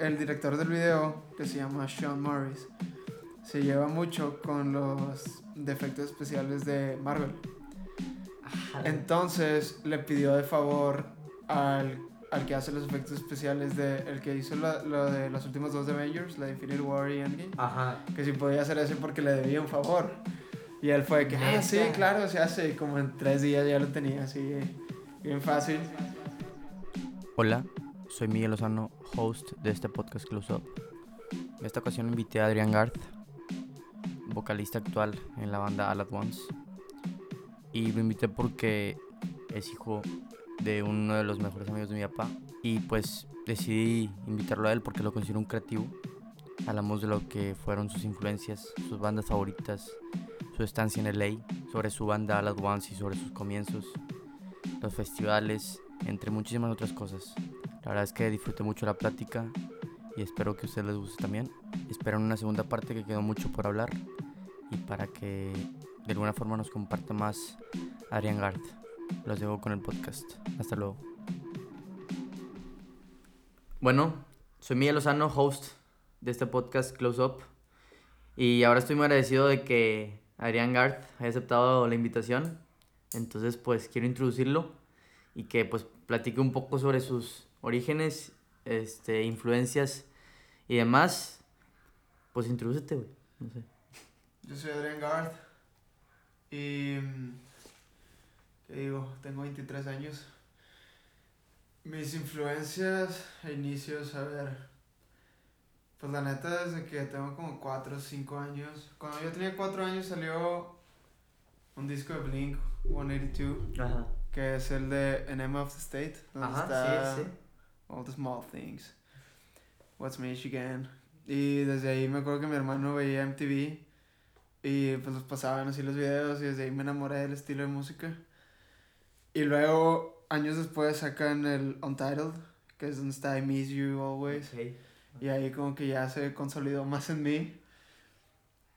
el director del video, que se llama Sean Morris, se lleva mucho con los defectos especiales de Marvel. Entonces le pidió de favor al, al que hace los efectos especiales de el que hizo lo, lo de los últimos dos de Avengers, la de Infinity War y Endgame, Ajá. que si podía hacer eso porque le debía un favor. Y él fue que, ah, sí, claro, se hace. Y como en tres días ya lo tenía así, bien fácil. Hola, soy Miguel Lozano, host de este podcast Close Up. En esta ocasión invité a Adrián Garth, vocalista actual en la banda All At Once. Y lo invité porque es hijo de uno de los mejores amigos de mi papá. Y pues decidí invitarlo a él porque lo considero un creativo. Hablamos de lo que fueron sus influencias, sus bandas favoritas, su estancia en LA, sobre su banda All At Once y sobre sus comienzos, los festivales, entre muchísimas otras cosas. La verdad es que disfruté mucho la plática y espero que a ustedes les guste también. Espero en una segunda parte que quedó mucho por hablar y para que de alguna forma nos comparta más Adrián Garth. Los dejo con el podcast. Hasta luego. Bueno, soy Miguel Lozano, host de este podcast Close Up. Y ahora estoy muy agradecido de que Adrián Garth haya aceptado la invitación. Entonces, pues quiero introducirlo y que pues platique un poco sobre sus orígenes, este, influencias y demás. Pues introdúcete, güey. No sé. Yo soy Adrián Garth y. ¿Qué digo? Tengo 23 años. Mis influencias e inicios, a ver. Pues la neta, desde que tengo como 4 o 5 años. Cuando yo tenía 4 años salió un disco de Blink 182, Ajá. Que es el de Enema of the State. Donde Ajá, está sí, sí. All the Small Things. What's Michigan. Y desde ahí me acuerdo que mi hermano veía MTV y pues los pasaban así los videos y desde ahí me enamoré del estilo de música. Y luego, años después, sacan el Untitled, que es donde está I Miss You Always. Ok. Y ahí como que ya se consolidó más en mí.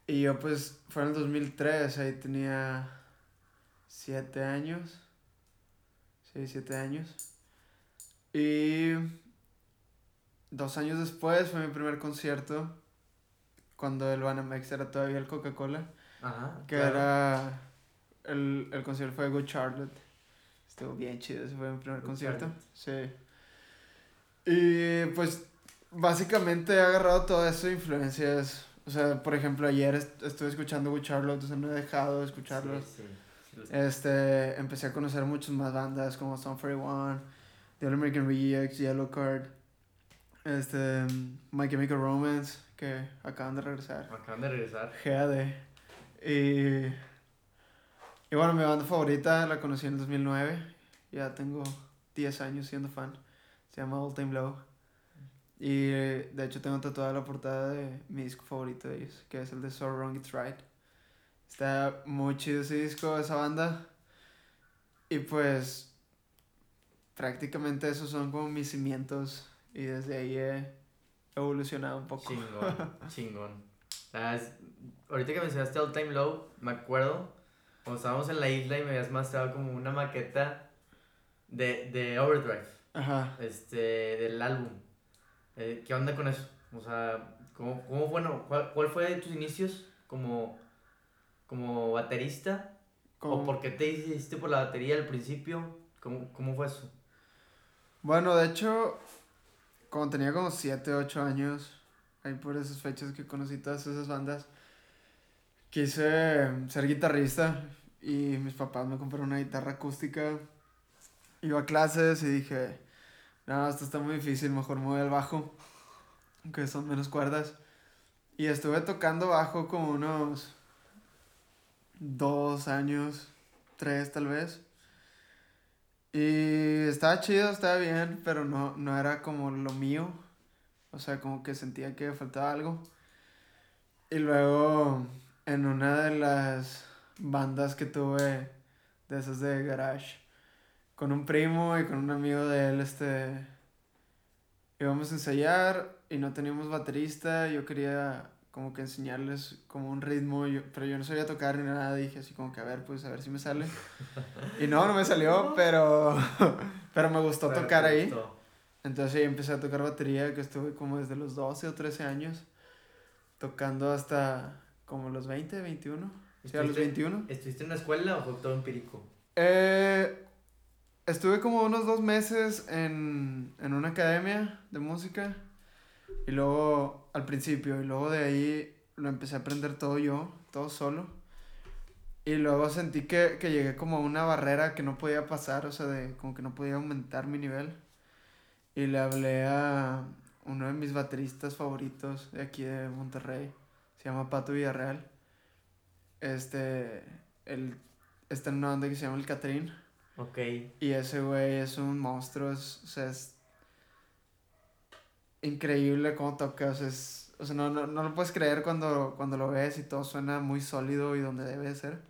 Y yo pues fue en el 2003, ahí tenía 7 años. Sí, 7 años. Y dos años después fue mi primer concierto, cuando el Banamex era todavía el Coca-Cola, Ajá. que claro. era... El, el concierto fue Good Charlotte. Estuvo bien chido, ese fue mi primer Good concierto. Charlotte. Sí. Y pues básicamente he agarrado eso de influencias. O sea, por ejemplo, ayer est- estuve escuchando Good Charlotte, o sea, no he dejado de escucharlos. Sí, sí. Este, empecé a conocer muchas más bandas como Stone 41, The All American Rejects, Yellow Card, este, My Chemical Romance, que acaban de regresar. Acaban de regresar. GAD. Y, y bueno, mi banda favorita la conocí en el 2009. Ya tengo 10 años siendo fan. Se llama All Time Low. Y de hecho tengo tatuada la portada de mi disco favorito de ellos, que es el de So Wrong It's Right. Está muy chido ese disco, esa banda. Y pues prácticamente esos son como mis cimientos. Y desde ahí he evolucionado un poco. Chingón, chingón. Es- ahorita que mencionaste All Time Low, me acuerdo cuando estábamos en la isla y me habías mostrado como una maqueta de, de Overdrive, Ajá. este, del álbum. Eh, ¿Qué onda con eso? O sea, ¿cómo, cómo bueno, cuál, cuál fue tus inicios como, como baterista? ¿O por qué te hiciste por la batería al principio? ¿Cómo, cómo fue eso? Bueno, de hecho, cuando tenía como 7, 8 años, ahí por esas fechas que conocí todas esas bandas, quise ser guitarrista y mis papás me compraron una guitarra acústica. Iba a clases y dije, no, esto está muy difícil, mejor me voy al bajo, que son menos cuerdas. Y estuve tocando bajo como unos dos años, tres tal vez. Y estaba chido, estaba bien, pero no, no era como lo mío. O sea, como que sentía que faltaba algo. Y luego, en una de las bandas que tuve, de esas de garage, con un primo y con un amigo de él, este, íbamos a ensayar y no teníamos baterista. Yo quería como que enseñarles como un ritmo, yo- pero yo no sabía tocar ni nada. Dije así como que a ver, pues a ver si me sale. Y no, no me salió, pero, pero me gustó Pero tocar ahí. gustó. Entonces ahí empecé a tocar batería, que estuve como desde los 12 o 13 años, tocando hasta como los 20, 21. Sí, a los ¿Estuviste- 21. ¿Estuviste en una escuela o fue todo empírico? Eh, estuve como unos dos meses en, en una academia de música. Y luego, al principio, y luego de ahí lo empecé a aprender todo yo, todo solo. Y luego sentí que, que llegué como a una barrera que no podía pasar, o sea, de como que no podía aumentar mi nivel. Y le hablé a uno de mis bateristas favoritos de aquí de Monterrey, se llama Pato Villarreal. Este, él está en una banda que se llama El Catrín. Ok. Y ese güey es un monstruo, es, o sea, es increíble cómo toca, o sea, es- o sea, no, no, no lo puedes creer cuando, cuando lo ves y todo suena muy sólido y donde debe de ser.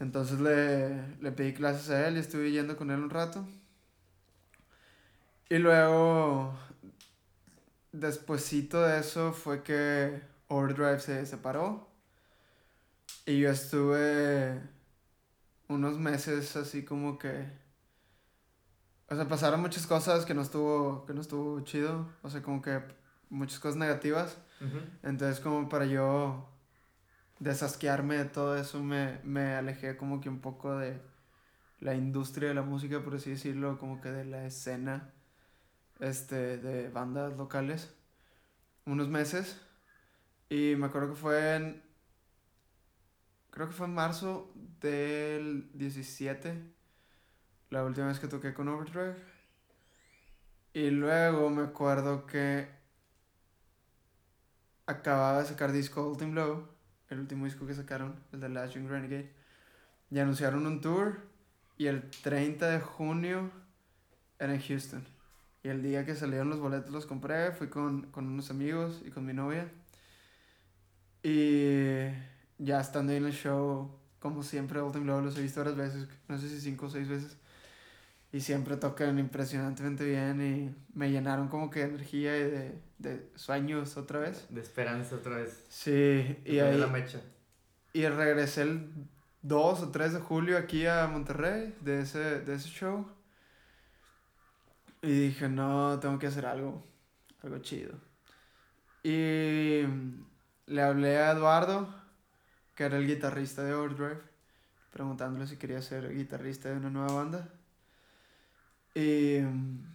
Entonces le, le pedí clases a él y estuve yendo con él un rato. Y luego, despuesito de eso fue que Overdrive se separó. Y yo estuve unos meses así como que o sea pasaron muchas cosas que no estuvo que no estuvo chido. O sea como que muchas cosas negativas. Entonces como para yo desasquearme de todo eso me, me alejé como que un poco de la industria de la música por así decirlo como que de la escena este de bandas locales unos meses. Y me acuerdo que fue en creo que fue en marzo del 17, la última vez que toqué con Overdrive. Y luego me acuerdo que acababa de sacar disco Ultimate Low, el último disco que sacaron, el de Last Young Renegade. Y anunciaron un tour y el 30 de junio era en Houston. Y el día que salieron los boletos los compré, fui con, con unos amigos y con mi novia. Y ya estando ahí en el show, como siempre, Ultimate Low los he visto varias veces, no sé si cinco o seis veces. Y siempre tocan impresionantemente bien y me llenaron como que de energía y de, de sueños otra vez. De esperanza otra vez. Sí, y ahí la mecha. y regresé el 2 o 3 de julio aquí a Monterrey de ese, de ese show. Y dije, no, tengo que hacer algo, algo chido. Y le hablé a Eduardo, que era el guitarrista de Overdrive, preguntándole si quería ser guitarrista de una nueva banda. Y mm,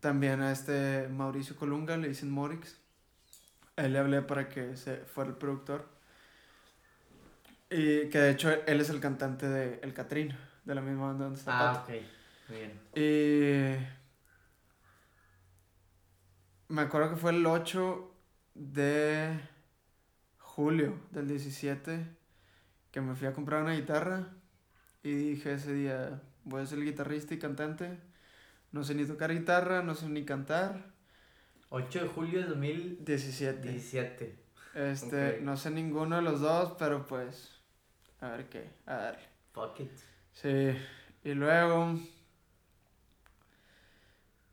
también a este Mauricio Colunga, le dicen Morix. A él le hablé para que se fuera el productor. Y que de hecho él es el cantante de El Catrín, de la misma banda donde está Ah, Pato. ok. Muy bien. Y me acuerdo que fue el 8 de julio del 17 que me fui a comprar una guitarra y dije ese día voy a ser guitarrista y cantante. No sé ni tocar guitarra, no sé ni cantar. 8 de julio de 17. 2017. Este, Ok. no sé ninguno de los dos, pero pues a ver qué, a darle. Fuck it. Sí, y luego,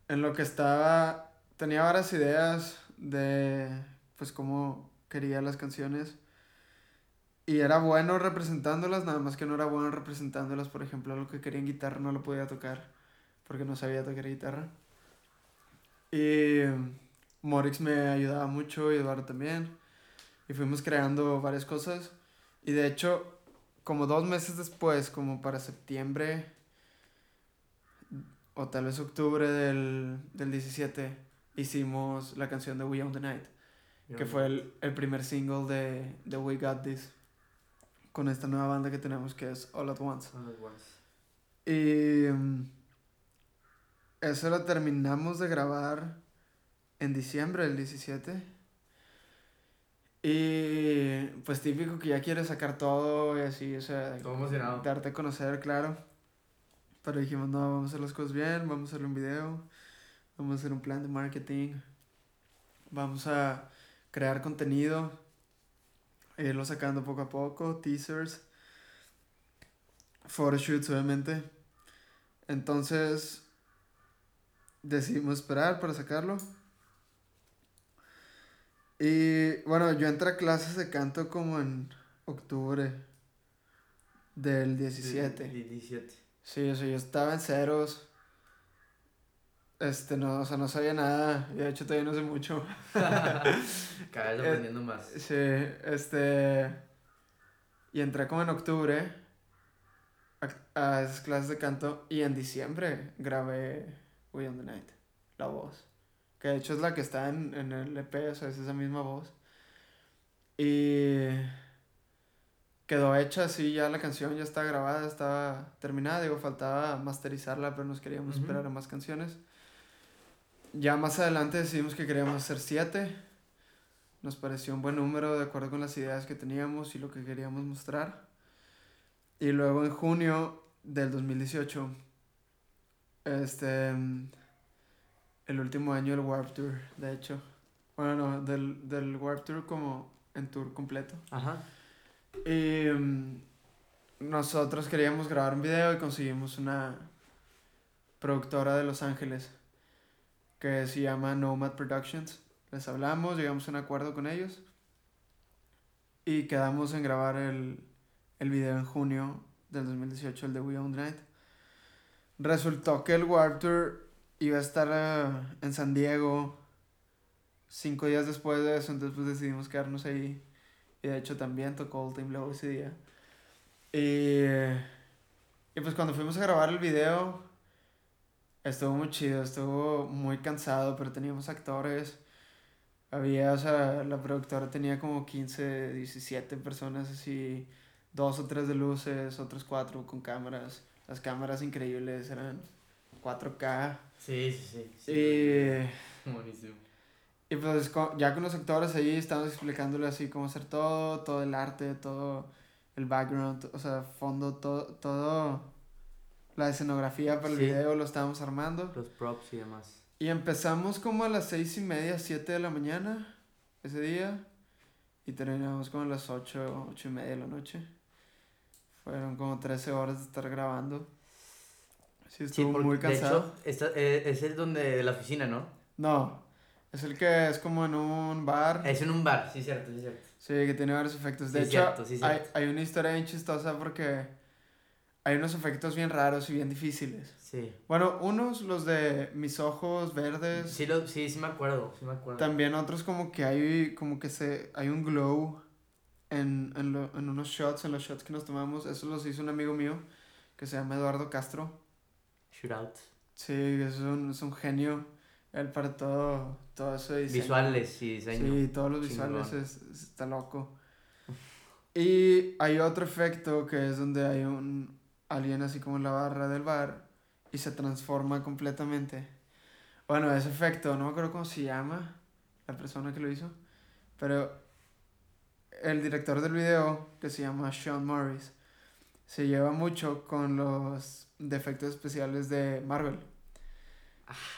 en lo que estaba, tenía varias ideas de, pues, cómo quería las canciones. Y era bueno representándolas, nada más que no era bueno representándolas, por ejemplo, lo que quería en guitarra no lo podía tocar, porque no sabía tocar guitarra. Y Morix me ayudaba mucho, y Eduardo también. Y fuimos creando varias cosas. Y de hecho, como dos meses después, como para septiembre o tal vez octubre del, del 17, hicimos la canción de We Own the Night, que fue el, el primer single de, de We Got This, con esta nueva banda que tenemos que es All At Once. All at once. Y mm, eso lo terminamos de grabar en diciembre del 17. Y pues típico que ya quieres sacar todo y así, o sea, Todo emocionado. darte a conocer, claro. Pero dijimos, no, vamos a hacer las cosas bien, vamos a hacer un video, vamos a hacer un plan de marketing, vamos a crear contenido, e irlo sacando poco a poco, teasers, photoshoots obviamente. Entonces decidimos esperar para sacarlo. Y bueno, yo entré a clases de canto como en octubre del 17. Di- 17. Sí, o sea, yo estaba en ceros. Este, no, o sea, no sabía nada. Y de hecho todavía no sé mucho. Cada Eh, vez aprendiendo más. Sí, este... Y entré como en octubre a, a esas clases de canto y en diciembre grabé We on the Night, la voz. Que de hecho es la que está en, en el EP, o sea, es esa misma voz. Y quedó hecha así, ya la canción ya está grabada, estaba terminada, digo, faltaba masterizarla, pero nos queríamos esperar a más canciones. Ya más adelante decidimos que queríamos hacer siete. Nos pareció un buen número de acuerdo con las ideas que teníamos y lo que queríamos mostrar. Y luego en junio del 2018, este, el último año del Warp Tour, de hecho. Bueno, no, del, del Warp Tour como en tour completo. Ajá. Y mm, nosotros queríamos grabar un video y conseguimos una productora de Los Ángeles que se llama Nomad Productions. Les hablamos, llegamos a un acuerdo con ellos y quedamos en grabar el, el video en junio del 2018, el de We Own Night. Resultó que el Warp Tour iba a estar eh, en San Diego cinco días después de eso, entonces pues decidimos quedarnos ahí. Y de hecho también tocó All Time Low ese día. Y, y pues cuando fuimos a grabar el video, estuvo muy chido, estuvo muy cansado, pero teníamos actores. Había, o sea, la productora tenía como 15, 17 personas así, dos o tres de luces, otros cuatro con cámaras. Las cámaras increíbles, eran 4K. Sí, sí, sí. sí. Y... Buenísimo. Y pues ya con los actores ahí estamos explicándole así cómo hacer todo, todo el arte, todo el background, o sea, fondo, todo, todo la escenografía para el Sí. video lo estábamos armando. Los props y demás. Y empezamos como a las seis y media, siete de la mañana ese día y terminamos como a las ocho, ocho y media de la noche. Fueron como 13 horas de estar grabando. Sí, Sí, estuvo porque, muy de cansado. hecho, esta, eh, es el donde de la oficina, ¿no? No, es el que es como en un bar. Es en un bar, sí, cierto, sí, cierto. Sí, que tiene varios efectos. De Sí, hecho, cierto, sí, hay, cierto. hay una historia bien chistosa porque hay unos efectos bien raros y bien difíciles. Sí. Bueno, unos, los de mis ojos verdes. Sí, lo, sí, sí me acuerdo, sí me acuerdo. También otros como que hay, como que se, hay un glow en, en, lo- en unos shots, en los shots que nos tomamos. Eso los hizo un amigo mío que se llama Eduardo Castro. Shootout. Sí, es un, es un genio. Él para todo, todo eso. Visuales y diseño. Sí, todos los visuales es- está loco. Y hay otro efecto que es donde hay un alguien así como en la barra del bar y se transforma completamente. Bueno, ese efecto, no me acuerdo cómo se llama la persona que lo hizo, pero el director del video, que se llama Sean Morris, se lleva mucho con los defectos especiales de Marvel.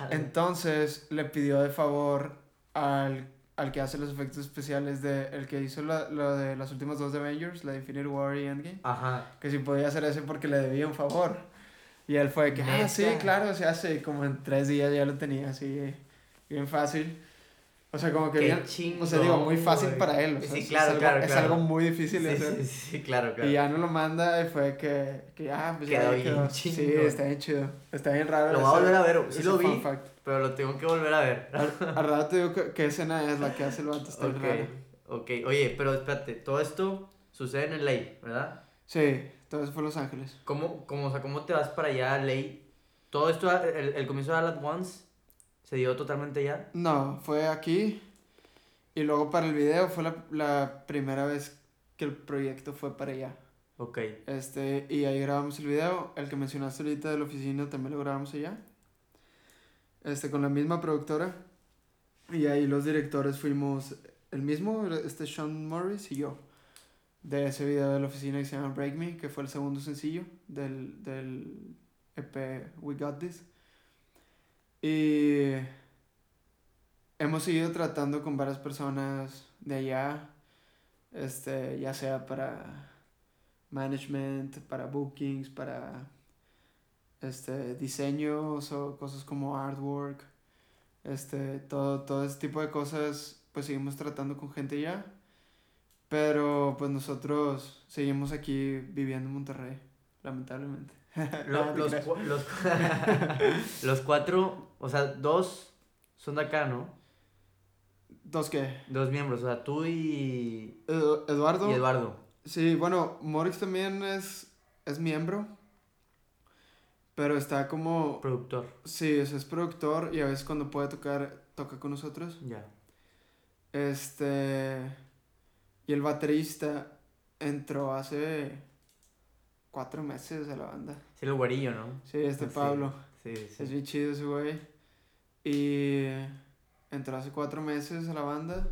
Entonces le pidió de favor al, al que hace los efectos especiales de el que hizo la- lo de las últimas dos de Avengers, la de Infinity War y Endgame, Ajá. que si podía hacer ese porque le debía un favor. Y él fue que, ah, sí, claro, se hace. Como en tres días ya lo tenía así, bien fácil. O sea, como que Qué bien. chingón, O sea, digo, muy fácil güey. para él. o sea, Sí, es- claro, algo, claro, Es claro. algo muy difícil de Sí, hacer. sí, sí, claro, claro. Y ya no lo manda y fue que, que ya, pues Quedó ya bien quedó. chingón. Sí, está bien chido. Está bien raro. Lo voy a volver a ver, sí lo vi, pero lo tengo que volver a ver. Al, al rato te digo que- qué escena es la que hace el vato, está bien Ok, raro. ok. Oye, pero espérate, todo esto sucede en LA, ¿verdad? Sí, todo eso fue Los Ángeles. ¿Cómo, cómo, o sea, ¿cómo te vas para allá LA? Todo esto, el, el comienzo de All At Once, ¿se dio totalmente ya? No, fue aquí. Y luego para el video fue la, la primera vez que el proyecto fue para allá. Ok. Este, y ahí grabamos el video. El que mencionaste ahorita de la oficina también lo grabamos allá. Este, con la misma productora. Y ahí los directores fuimos el mismo, este Sean Morris y yo. De ese video de la oficina que se llama Break Me, que fue el segundo sencillo del, del EP We Got This. Y hemos seguido tratando con varias personas de allá. Este, ya sea para management, para bookings, para este diseños o cosas como artwork, este, todo, todo ese tipo de cosas, pues seguimos tratando con gente ya, pero pues nosotros seguimos aquí viviendo en Monterrey, lamentablemente. No, te los, los, los cuatro, o sea, dos son de acá, ¿no? ¿Dos qué? Dos miembros, o sea, tú y, Edu- Eduardo. y Eduardo. Sí, bueno, Morix también es, es miembro. Pero está como. Productor. Sí, es, es productor y a veces cuando puede tocar, toca con nosotros. Ya. Este. Y el baterista entró hace cuatro meses a la banda. Sí, el güerillo, ¿no? Sí, este Sí. Pablo. Sí, sí. Es bien chido ese güey. Y entró hace cuatro meses a la banda.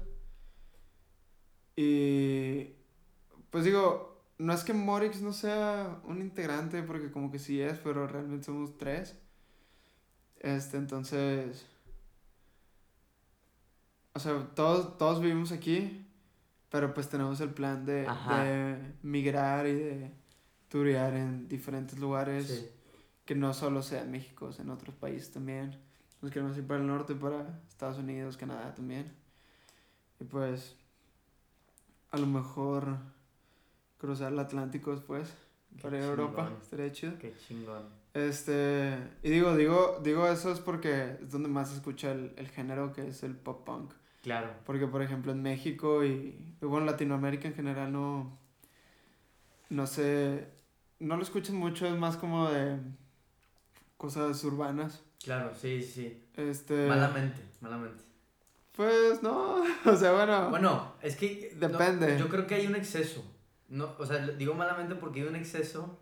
Y pues digo, no es que Morix no sea un integrante, porque como que sí es, pero realmente somos tres. Este, entonces. O sea, todos, todos vivimos aquí, pero pues tenemos el plan de, Ajá. de migrar y de turear en diferentes lugares Sí. que no solo sea en México, o sea, en otros países también. Nos queremos ir para el norte, para Estados Unidos, Canadá también. Y pues, a lo mejor cruzar el Atlántico después, Qué para ir a Europa, estaría chido. Qué chingón. Este, y digo, digo, digo eso es porque es donde más se escucha el, el género que es el pop punk. Claro. Porque, por ejemplo, en México y, y bueno, Latinoamérica en general no, no sé, no lo escuchan mucho, es más como de cosas urbanas. Claro, sí, sí. Este, Malamente, malamente. pues no, o sea, bueno, Bueno, es que... no, Depende. yo creo que hay un exceso. No, o sea, digo malamente porque hay un exceso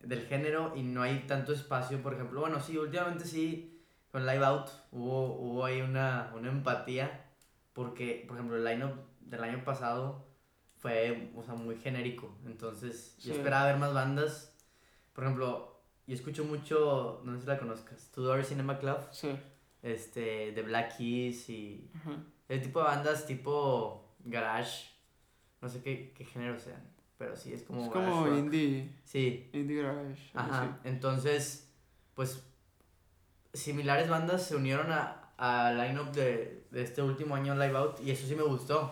del género y no hay tanto espacio, por ejemplo. Bueno, sí, últimamente sí, con Live Out hubo, hubo ahí una, una empatía porque, por ejemplo, el line-up del año pasado fue, o sea, muy genérico. Entonces, yo esperaba ver más bandas. Por ejemplo, yo escucho mucho, no sé si la conozcas, Tudor Cinema Club, sí, este, The Black Keys y el tipo de bandas tipo garage, no sé qué, qué género sean, pero sí es como es como rock. indie, Sí, indie garage, ajá. Entonces, pues similares bandas se unieron a al line-up de, de este último año Live Out y eso sí me gustó.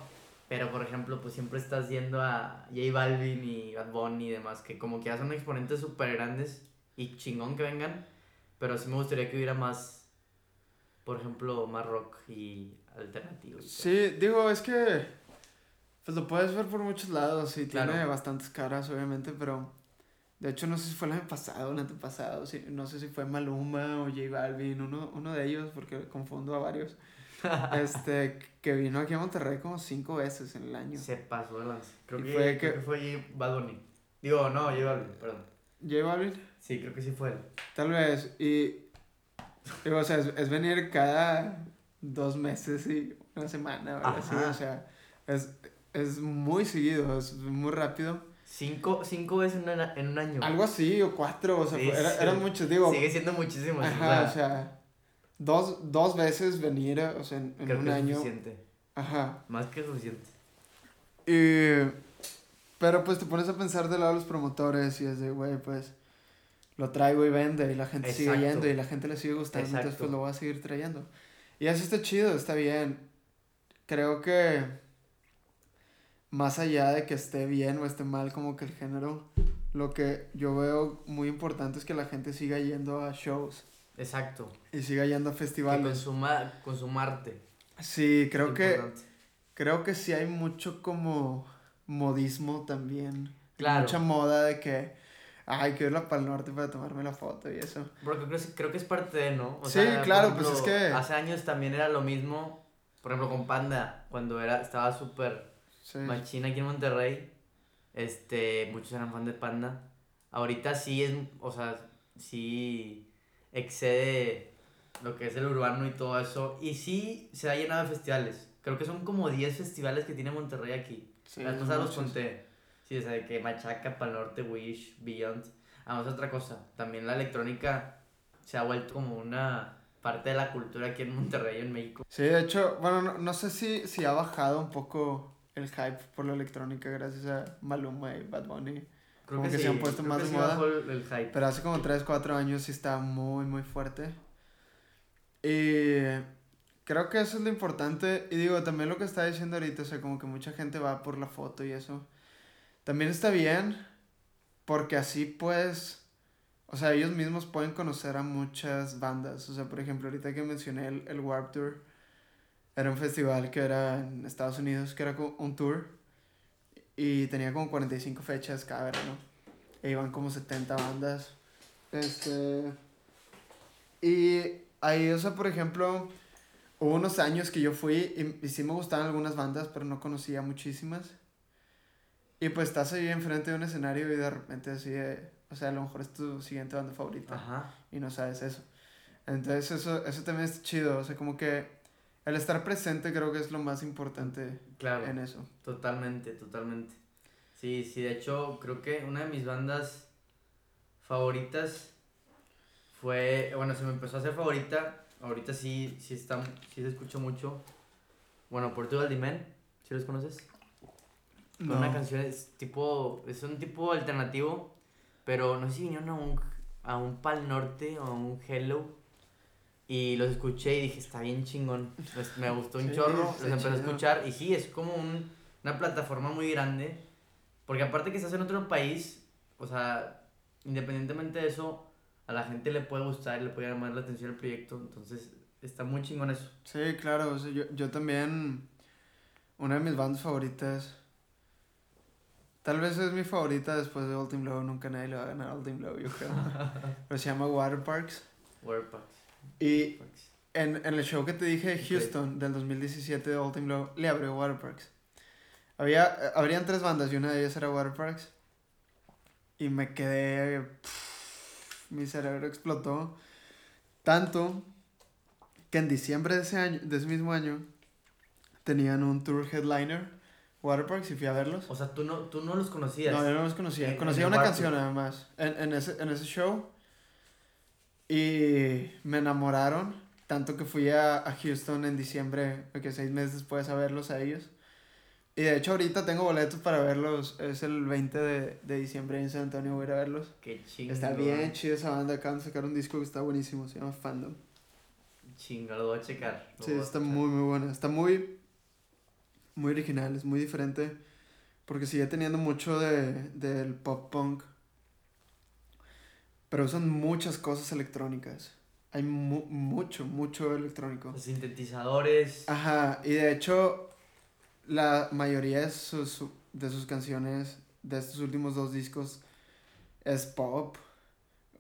Pero por ejemplo, pues siempre estás yendo a J Balvin y Bad Bunny y demás, que como que ya son exponentes súper grandes y chingón que vengan, pero sí me gustaría que hubiera más, por ejemplo, más rock y alternativo. y todo. Sí, digo, es que pues lo puedes ver por muchos lados y Claro. tiene bastantes caras, obviamente, pero de hecho no sé si fue el año pasado o el antepasado, no sé si fue Maluma o J Balvin, uno, uno de ellos, porque confundo a varios, este, que vino aquí a Monterrey como cinco veces en el año. Se pasó lanza. Creo que, fue creo que- que fue Bad Bunny. Digo, no, J Balvin, perdón. J Balvin, Sí, creo que sí fue él. tal vez, y, digo, o sea, es, es venir cada dos meses y una semana así, Ajá. o sea, es, es muy seguido, es muy rápido. Cinco, cinco veces en, una- en un año. Algo así, o cuatro, o sea, Sí, era- sí. eran muchos, digo. Sigue siendo muchísimo. Ajá, o sea, dos, dos veces venir, o sea, en, en creo un que es año. suficiente. Ajá. Más que suficiente. Y, pero pues te pones a pensar del lado de los promotores y es de, güey, pues lo traigo y vende y la gente sigue yendo y la gente le sigue gustando, entonces pues lo voy a seguir trayendo. Y eso está chido, está bien. Creo que más allá de que esté bien o esté mal como que el género, lo que yo veo muy importante es que la gente siga yendo a shows Exacto. y siga yendo a Que festivales. consuma, consumarte. Sí, creo que Importante. creo que sí hay mucho como modismo también. Claro. Mucha moda de que ay, quiero irla para el norte para tomarme la foto y eso. Porque creo, que- creo que es parte de, ¿no? Sí, claro, pues es que- Hace años también era lo mismo. Por ejemplo, con Panda, cuando era, estaba súper Sí. machina aquí en Monterrey. Este, muchos eran fan de Panda. Ahorita sí es, o sea, sí excede lo que es el urbano y todo eso. Y sí se ha llenado de festivales. Creo que son como 10 festivales que tiene Monterrey aquí. Sí, Las pasadas los conté. Sí, o sea, de que Machaca, Pal Norte, Wish, Beyond. Además, otra cosa. También la electrónica se ha vuelto como una parte de la cultura aquí en Monterrey, en México. Sí, de hecho, bueno, no, no sé si, si ha bajado un poco el hype por la electrónica gracias a Maluma y Bad Bunny. Creo Como que se han puesto creo más que de sí moda. el, el hype. Pero hace como 3, 4 años sí estaba muy, muy fuerte. Y creo que eso es lo importante. Y digo, también lo que está diciendo ahorita, o sea, como que mucha gente va por la foto y eso. También está bien, porque así puedes o sea, ellos mismos pueden conocer a muchas bandas. O sea, por ejemplo, ahorita que mencioné el, el Warp Tour, era un festival que era en Estados Unidos, que era un tour y tenía como 45 fechas cada verano. E iban como 70 bandas. Este. Y ahí, o sea, por ejemplo, hubo unos años que yo fui y, y sí me gustaban algunas bandas, pero no conocía muchísimas. Y pues estás ahí enfrente de un escenario y de repente así de, o sea, a lo mejor es tu siguiente banda favorita Ajá. y no sabes eso. Entonces eso, eso también es chido, o sea, como que el estar presente creo que es lo más importante Claro. en eso. Totalmente, totalmente. Sí, sí, de hecho, creo que una de mis bandas favoritas fue, bueno, se me empezó a hacer favorita, ahorita sí, sí, está, sí se escucha mucho. Bueno, Portugal Man, ¿sí los conoces? No. Una canción es tipo, es un tipo alternativo, pero no sé si vinieron a un, a un Pal Norte o a un Hello. Y los escuché y dije, está bien chingón. Pues, me gustó un Sí, chorro, los empecé a escuchar. Y sí, es como un- una plataforma muy grande. Porque aparte que estás en otro país, o sea, independientemente de eso, a la gente le puede gustar y le puede llamar la atención el proyecto. Entonces, está muy chingón eso. Sí, claro, o sea, yo, yo también, una de mis bandas favoritas, tal vez es mi favorita después de Ultimate Low, nunca nadie le va a ganar a Ultimate Low, yo creo. Pero se llama Water Parks. Y en, en el show que te dije de Houston del 2017 de Ultimate Low, le abrió Water Parks. Había, eh, habrían tres bandas y una de ellas era Water Parks. Y me quedé. pff, mi cerebro explotó. Tanto que en diciembre de ese año, de ese mismo año, tenían un tour headliner, Water Parks, y fui a verlos. O sea, tú no, tú no los conocías. No, yo no los conocía. En- conocía una canción nada más. En, en, ese, en ese show. Y me enamoraron. Tanto que fui a, a Houston en diciembre, que seis meses después a verlos a ellos. Y de hecho ahorita tengo boletos para verlos. Es el 20 de, de diciembre en San Antonio, voy a ir a verlos. Qué chingón. Está bien chido esa banda. Acaban de sacar un disco que está buenísimo. Se llama Fandom. Chinga, lo voy a checar. Sí, está muy, muy buena. Está muy, muy original, es muy diferente. Porque sigue teniendo mucho de, del pop punk. Pero usan muchas cosas electrónicas. Hay mu- mucho, mucho electrónico. Los sintetizadores. Ajá, y de hecho, la mayoría de sus, de sus canciones de estos últimos dos discos es pop.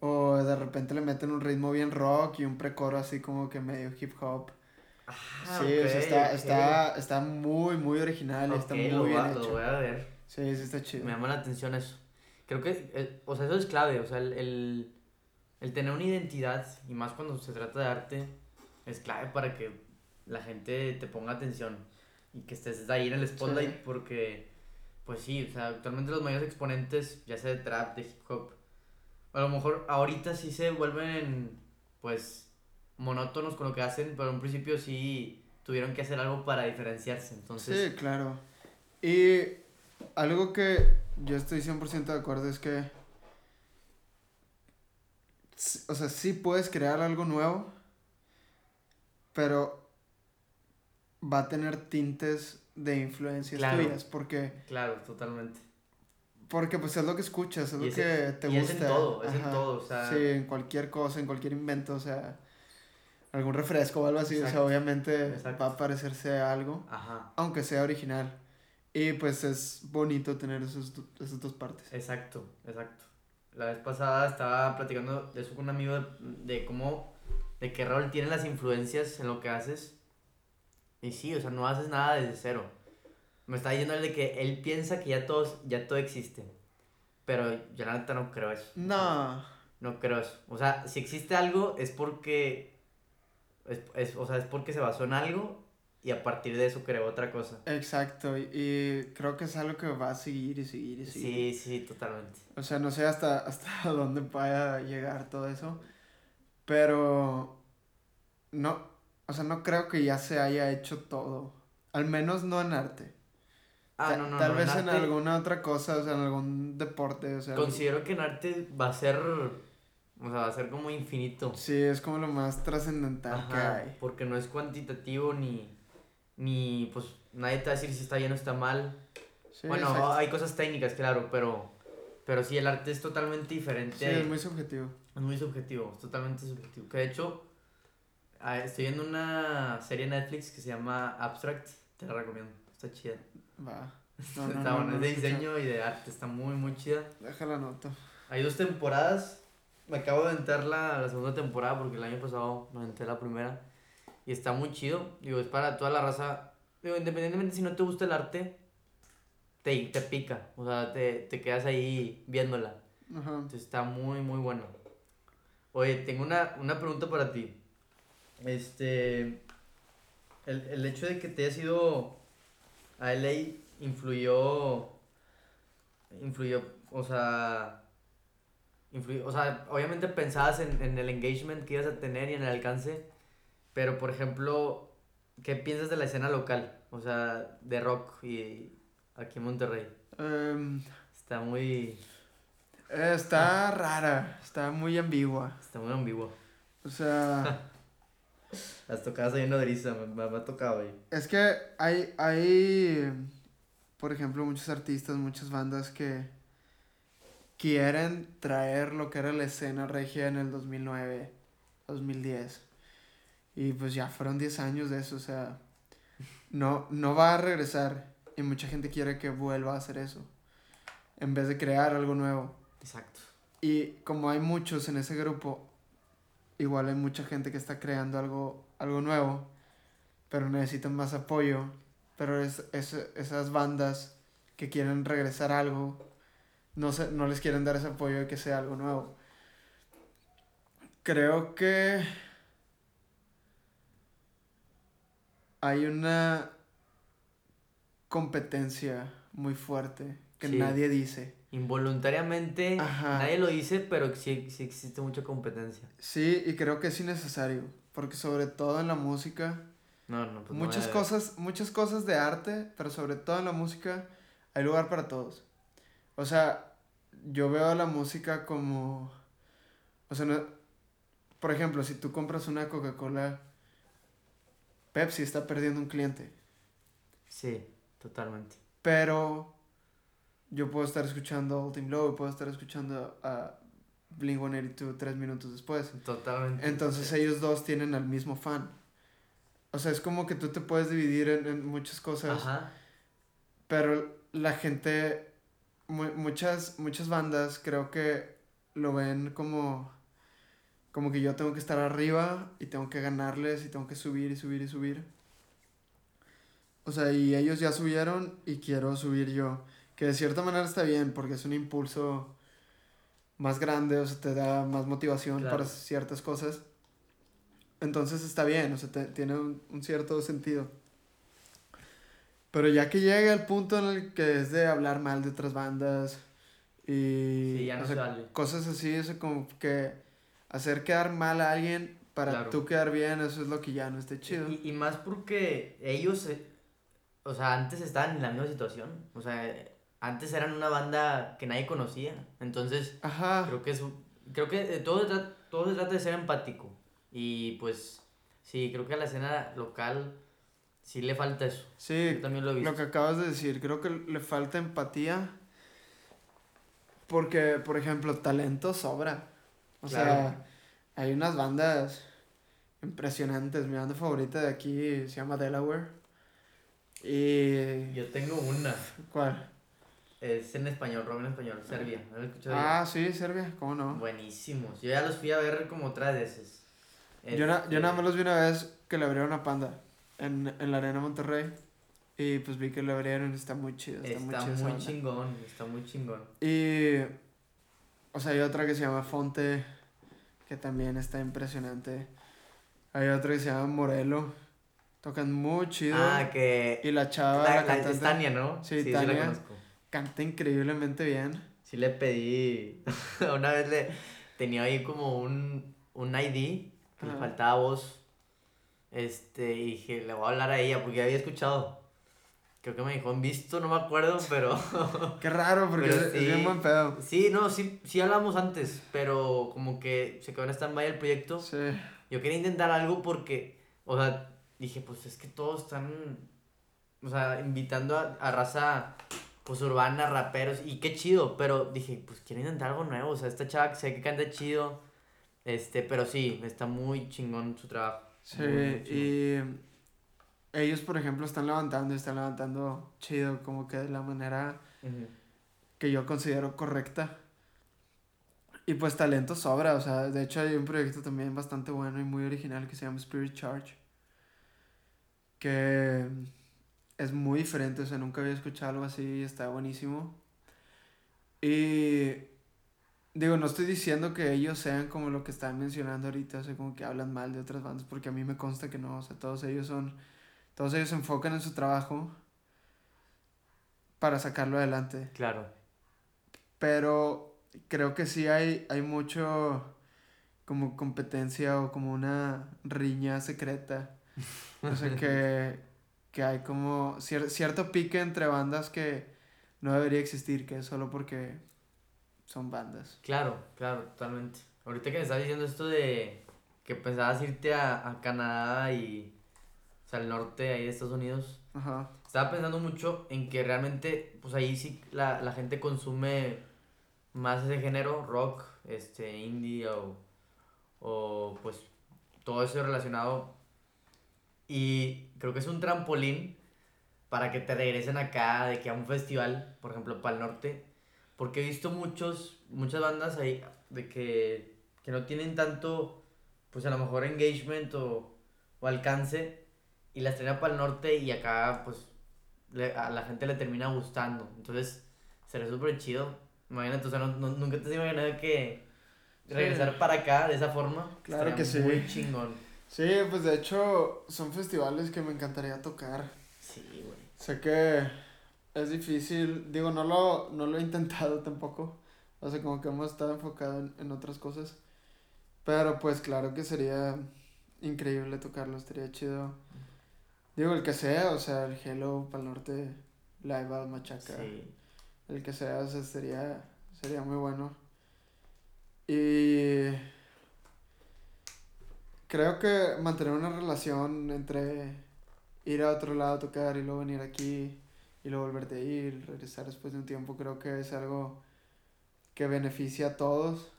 O de repente le meten un ritmo bien rock y un precoro así como que medio hip hop. Ah, sí, o sea, está, ok. está, está muy, muy original, está Ok, muy lo, bien voy a- lo hecho. voy a ver. Sí, sí está chido. Me llama la atención eso. Creo que, eh, o sea, eso es clave. O sea, el, el, el tener una identidad, y más cuando se trata de arte, es clave para que la gente te ponga atención y que estés ahí en el spotlight Sí. porque, pues sí, o sea, actualmente los mayores exponentes, ya sea de trap, de hip hop, a lo mejor ahorita sí se vuelven, pues, monótonos con lo que hacen, pero en un principio sí tuvieron que hacer algo para diferenciarse. Entonces, Sí, claro. Y algo que yo estoy 100% de acuerdo es que, o sea, sí puedes crear algo nuevo, pero va a tener tintes de influencias Claro. tuyas, porque, claro, totalmente. porque pues es lo que escuchas, es Y lo es que te y es gusta. en todo, es en todo, o sea- Sí, en cualquier cosa, en cualquier invento, o sea, algún refresco o algo así, o sea, obviamente Exacto. va a parecerse a algo Ajá. aunque sea original. Y pues es bonito tener esos, esas dos partes. Exacto, exacto. La vez pasada estaba platicando de eso con un amigo de, de cómo, de qué rol tienen las influencias en lo que haces. Y sí, o sea, no haces nada desde cero. Me está diciendo él de que él piensa que ya, todos, ya todo existe. Pero yo la neta no creo eso. No, No creo eso. O sea, si existe algo es porque... Es, es- o sea, es porque se basó en algo y a partir de eso creó otra cosa. exacto. Y, y creo que es algo que va a seguir y seguir y seguir. Sí, sí, totalmente. O sea, no sé hasta, hasta dónde vaya a llegar todo eso. Pero no, o sea, no creo que ya se haya hecho todo. Al menos no en arte. Ah, Ta- no, no, Tal no, vez en, arte- alguna otra cosa, o sea, en algún deporte, o sea. Considero que en arte va a ser. O sea, va a ser como infinito. Sí, es como lo más trascendental que hay. porque no es cuantitativo ni. Ni. Pues nadie te va a decir si está bien o está mal. Sí, bueno, exacto. hay cosas técnicas, claro, pero. Pero sí, el arte es totalmente diferente. Sí, es muy subjetivo. Es muy subjetivo, es totalmente subjetivo. Que de hecho, ah, estoy viendo una serie en Netflix que se llama Abstract. Te la recomiendo, está chida. Va. está bueno, es de diseño y de arte, está muy, muy chida. Déjala nota. Hay dos temporadas. Me acabo de aventar la, la segunda temporada porque el año pasado me aventé la primera. Y está muy chido. Digo, es para toda la raza. Digo, independientemente si no te gusta el arte, te, te pica. O sea, te, te quedas ahí viéndola. Ajá. Entonces está muy, muy bueno. Oye, tengo una, una pregunta para ti. Este. El, el hecho de que te hayas ido a LA influyó. Influyó, o sea. Influyó, o sea, obviamente pensabas en, en el engagement que ibas a tener y en el alcance. Pero, por ejemplo, ¿qué piensas de la escena local? O sea, de rock y aquí en Monterrey. Em, Está muy. está rara, está muy ambigua. Está muy ambiguo. O sea, Las tocadas ahí en nodriza, me, me, me ha tocado ahí. es que hay, hay, por ejemplo, muchos artistas, muchas bandas que quieren traer lo que era la escena regia en el 2009, 2010. Y pues ya fueron 10 años de eso, o sea, no, no va a regresar. Y mucha gente quiere que vuelva a hacer eso, en vez de crear algo nuevo. Exacto. Y como hay muchos en ese grupo, igual hay mucha gente que está creando algo, algo nuevo, pero necesitan más apoyo. Pero es, es- esas bandas que quieren regresar a algo, no, se, no les quieren dar ese apoyo de que sea algo nuevo. Creo que hay una competencia muy fuerte que Sí. nadie dice. Involuntariamente, Ajá. nadie lo dice, pero sí, sí existe mucha competencia. Sí, y creo que es innecesario, porque sobre todo en la música, No, no, pues muchas cosas, muchas cosas de arte, pero sobre todo en la música hay lugar para todos. O sea, yo veo la música como, o sea, no- por ejemplo, si tú compras una Coca-Cola, Pepsi está perdiendo un cliente, Sí, totalmente. pero yo puedo estar escuchando Ultimate Low, puedo estar escuchando a Blink-182 tres minutos después. Totalmente. Entonces Sí. ellos dos tienen al mismo fan. O sea, es como que tú te puedes dividir en, en muchas cosas, Ajá. pero la gente, mu- muchas, muchas bandas creo que lo ven como, como que yo tengo que estar arriba y tengo que ganarles y tengo que subir y subir y subir. O sea, y ellos ya subieron y quiero subir yo. Que de cierta manera está bien porque es un impulso más grande, o sea, te da más motivación Claro. para ciertas cosas. Entonces está bien, o sea, te- tiene un, un cierto sentido. Pero ya que llega el punto en el que es de hablar mal de otras bandas y Sí, ya no o se sea, vale. cosas así, eso como que hacer quedar mal a alguien para Claro. tú quedar bien, eso es lo que ya no está chido. Y, y más porque ellos, eh, o sea, antes estaban en la misma situación. O sea, antes eran una banda que nadie conocía. Entonces, Ajá. creo que es un- creo que eh, todo se trata, todo se trata de ser empático y pues sí creo que a la escena local sí le falta eso Sí, yo también lo he visto lo que acabas de decir, creo que le falta empatía. Porque, por ejemplo, talento sobra. O Claro. sea, hay unas bandas impresionantes. Mi banda favorita de aquí se llama Delaware. Y. yo tengo una ¿Cuál? es en español rock en español Serbia ¿no lo escuchado Ah, sí, Serbia, ¿cómo no? buenísimos yo ya los fui a ver como tres veces Yo, na- yo Este, nada más los vi una vez que le abrieron a Panda en, en la Arena Monterrey. Y pues vi que le abrieron y está muy chido. Está, muy chido. muy chingón está muy chingón Y. O sea, hay otra que se llama Fonte, que también está impresionante. Hay otra que se llama Morelo. Tocan muy chido. ah que y la chava, la, la, la- cantante, es Tania no Sí, sí, Tania. la conozco canta increíblemente bien. Sí le pedí, una vez le tenía ahí como un, un ID, que le faltaba voz, este, y dije, le voy a hablar a ella, porque ya había escuchado, creo que me dijo en visto, no me acuerdo, pero, Qué raro, porque Pero es, es sí. bien buen pedo. sí, no, sí, sí hablamos antes, pero como que se quedó en stand-by el proyecto, Sí. yo quería intentar algo porque, o sea, dije, pues es que todos están, o sea, invitando a, a raza pues urbana, raperos, y qué chido, pero dije, pues quiero intentar algo nuevo, o sea, esta chava sé que canta chido, este, pero sí, está muy chingón su trabajo. Sí, muy, y ellos, por ejemplo, están levantando y están levantando chido, como que de la manera que yo considero correcta. Y pues talento sobra, o sea, de hecho hay un proyecto también bastante bueno y muy original que se llama Spirit Charge. Que es muy diferente, o sea, nunca había escuchado algo así y está buenísimo. Y digo, no estoy diciendo que ellos sean como lo que están mencionando ahorita, o sea, como que hablan mal de otras bandas, porque a mí me consta que no, o sea, todos ellos son, todos ellos se enfocan en su trabajo para sacarlo adelante. Claro. Pero creo que sí hay, hay mucho como competencia o como una riña secreta. O sea que, que hay como cier- cierto pique entre bandas que no debería existir, que es solo porque son bandas. Claro, claro, totalmente. Ahorita que me estás diciendo esto de que pensabas irte a, a Canadá y, o sea, al norte ahí de Estados Unidos, Ajá. estaba pensando mucho en que realmente, pues ahí sí la, la gente consume más ese género, rock, este, indie o, o pues todo eso relacionado. Y creo que es un trampolín para que te regresen acá, de que a un festival, por ejemplo, para el norte. Porque he visto muchos, muchas bandas ahí de que, que no tienen tanto, pues a lo mejor engagement o, o alcance y las traen para el norte y acá pues le- a la gente le termina gustando. Entonces, sería súper chido. Imagínate, o sea, no- no- nunca te has imaginado que regresar para acá de esa forma. Claro que sí. Muy chingón. Sí, pues de hecho son festivales que me encantaría tocar. Sí, güey. Sé que es difícil, digo, no lo, no lo he intentado tampoco. O sea, como que hemos estado enfocados en, en otras cosas. Pero pues claro que sería increíble tocarlo, estaría chido. Digo, el que sea, o sea, el Hello, Pal Norte, Live Out, Machaca, Sí. el que sea, o sea, sería, sería muy bueno. Y creo que mantener una relación entre ir a otro lado a tocar y luego venir aquí y luego volverte a ir, regresar después de un tiempo, creo que es algo que beneficia a todos.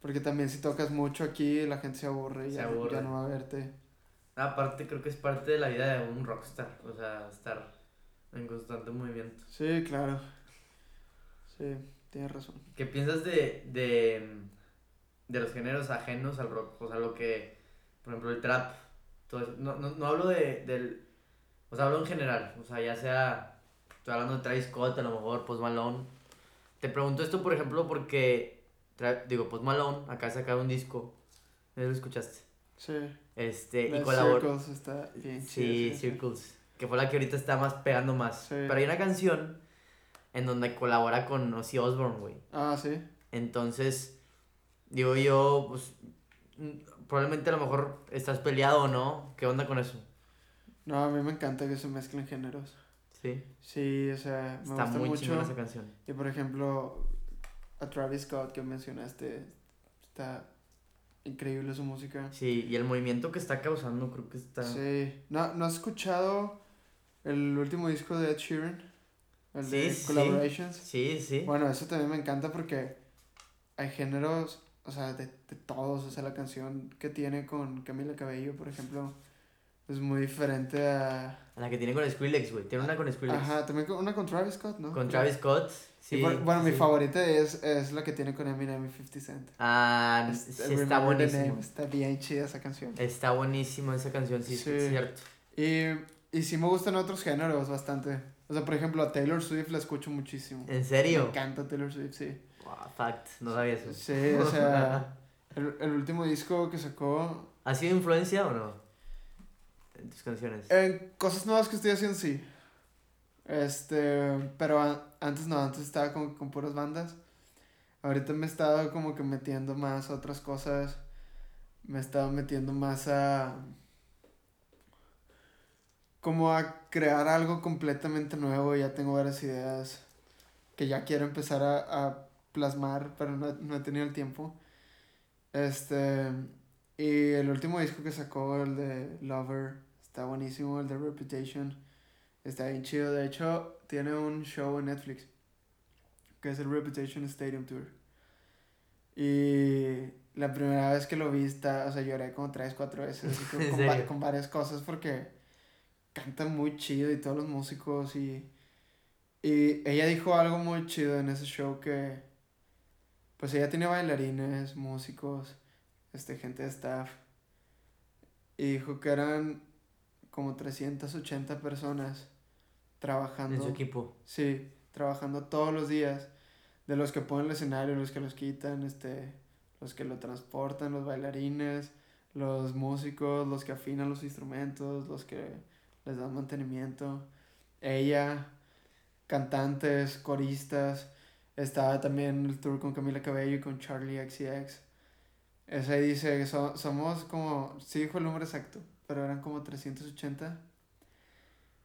Porque también si tocas mucho aquí, la gente se aburre y Se ya, aburre. ya no va a verte. Aparte, creo que es parte de la vida de un rockstar. O sea, estar en constante movimiento. Sí, claro. Sí, tienes razón. ¿Qué piensas de, de, de los géneros ajenos al rock? O sea, lo que, por ejemplo, el trap. todo eso. No, no, no hablo de, del... O sea, hablo en general. O sea, ya sea... Estoy hablando de Travis Scott, a lo mejor, Post Malone. Te pregunto esto, por ejemplo, porque... Tra- digo, Post Malone acá sacado un disco. ¿No lo escuchaste? Sí. Este, y Las colabor... Circles está bien Sí, Circles. Que fue la que ahorita está más pegando más. Sí. Pero hay una canción en donde colabora con Ozzy Osbourne, güey. Ah, sí. Entonces, digo yo, pues, probablemente a lo mejor estás peleado o no. ¿Qué onda con eso? No, a mí me encanta que se mezclen géneros. Sí. Sí, o sea, me Está gusta muy mucho. esa canción. Y por ejemplo, a Travis Scott que mencionaste, está increíble su música. Sí, y el movimiento que está causando creo que está... Sí. ¿No, ¿No has escuchado el último disco de Ed Sheeran? El Sí, de sí. Collaborations. Sí, sí. Bueno, eso también me encanta porque hay géneros, o sea, de, de todos. O sea, la canción que tiene con Camila Cabello, por ejemplo, es muy diferente a... La que tiene con Skrillex, güey. Tiene una con Skrillex. Ajá, también con- una con Travis Scott, ¿no? Con Travis Scott. Sí. por- bueno, sí. mi favorita es, es la que tiene con Eminem y 50 Cent. Ah, Es- sí, está buenísimo. Está bien chida esa canción. Está buenísimo esa canción, sí, Sí. es cierto. Y, y sí me gustan otros géneros bastante. O sea, por ejemplo, a Taylor Swift la escucho muchísimo. ¿En Me serio? encanta Taylor Swift, sí. Wow, fact, no sabía eso. Sí, o sea, el, el último disco que sacó. ¿Ha sido influencia o no? En tus canciones. En cosas nuevas que estoy haciendo, sí. Este, pero antes no, antes estaba como con puras bandas. Ahorita me he estado como que metiendo más a otras cosas. Me he estado metiendo más a. Como a crear algo completamente nuevo. Ya tengo varias ideas que ya quiero empezar a, a plasmar, pero no, no he tenido el tiempo. Este. Y el último disco que sacó, el de Lover, está buenísimo. El de Reputation Está bien chido. De hecho, tiene un show en Netflix que es el Reputation Stadium Tour. Y la primera vez que lo vi, está, o sea, lloré como tres, cuatro veces así con, con varias cosas porque canta muy chido y todos los músicos y, y ella dijo algo muy chido en ese show que pues ella tiene bailarines, músicos, este, gente de staff y dijo que eran como 380 personas trabajando. En su equipo. Sí, trabajando todos los días. De los que ponen el escenario, los que los quitan, este, los que lo transportan, los bailarines, los músicos, los que afinan los instrumentos, los que les dan mantenimiento. Ella, cantantes, coristas. Estaba también el tour con Camila Cabello y con Charlie XCX. Ese dice que so- somos como, sí dijo el número exacto, pero eran como 380.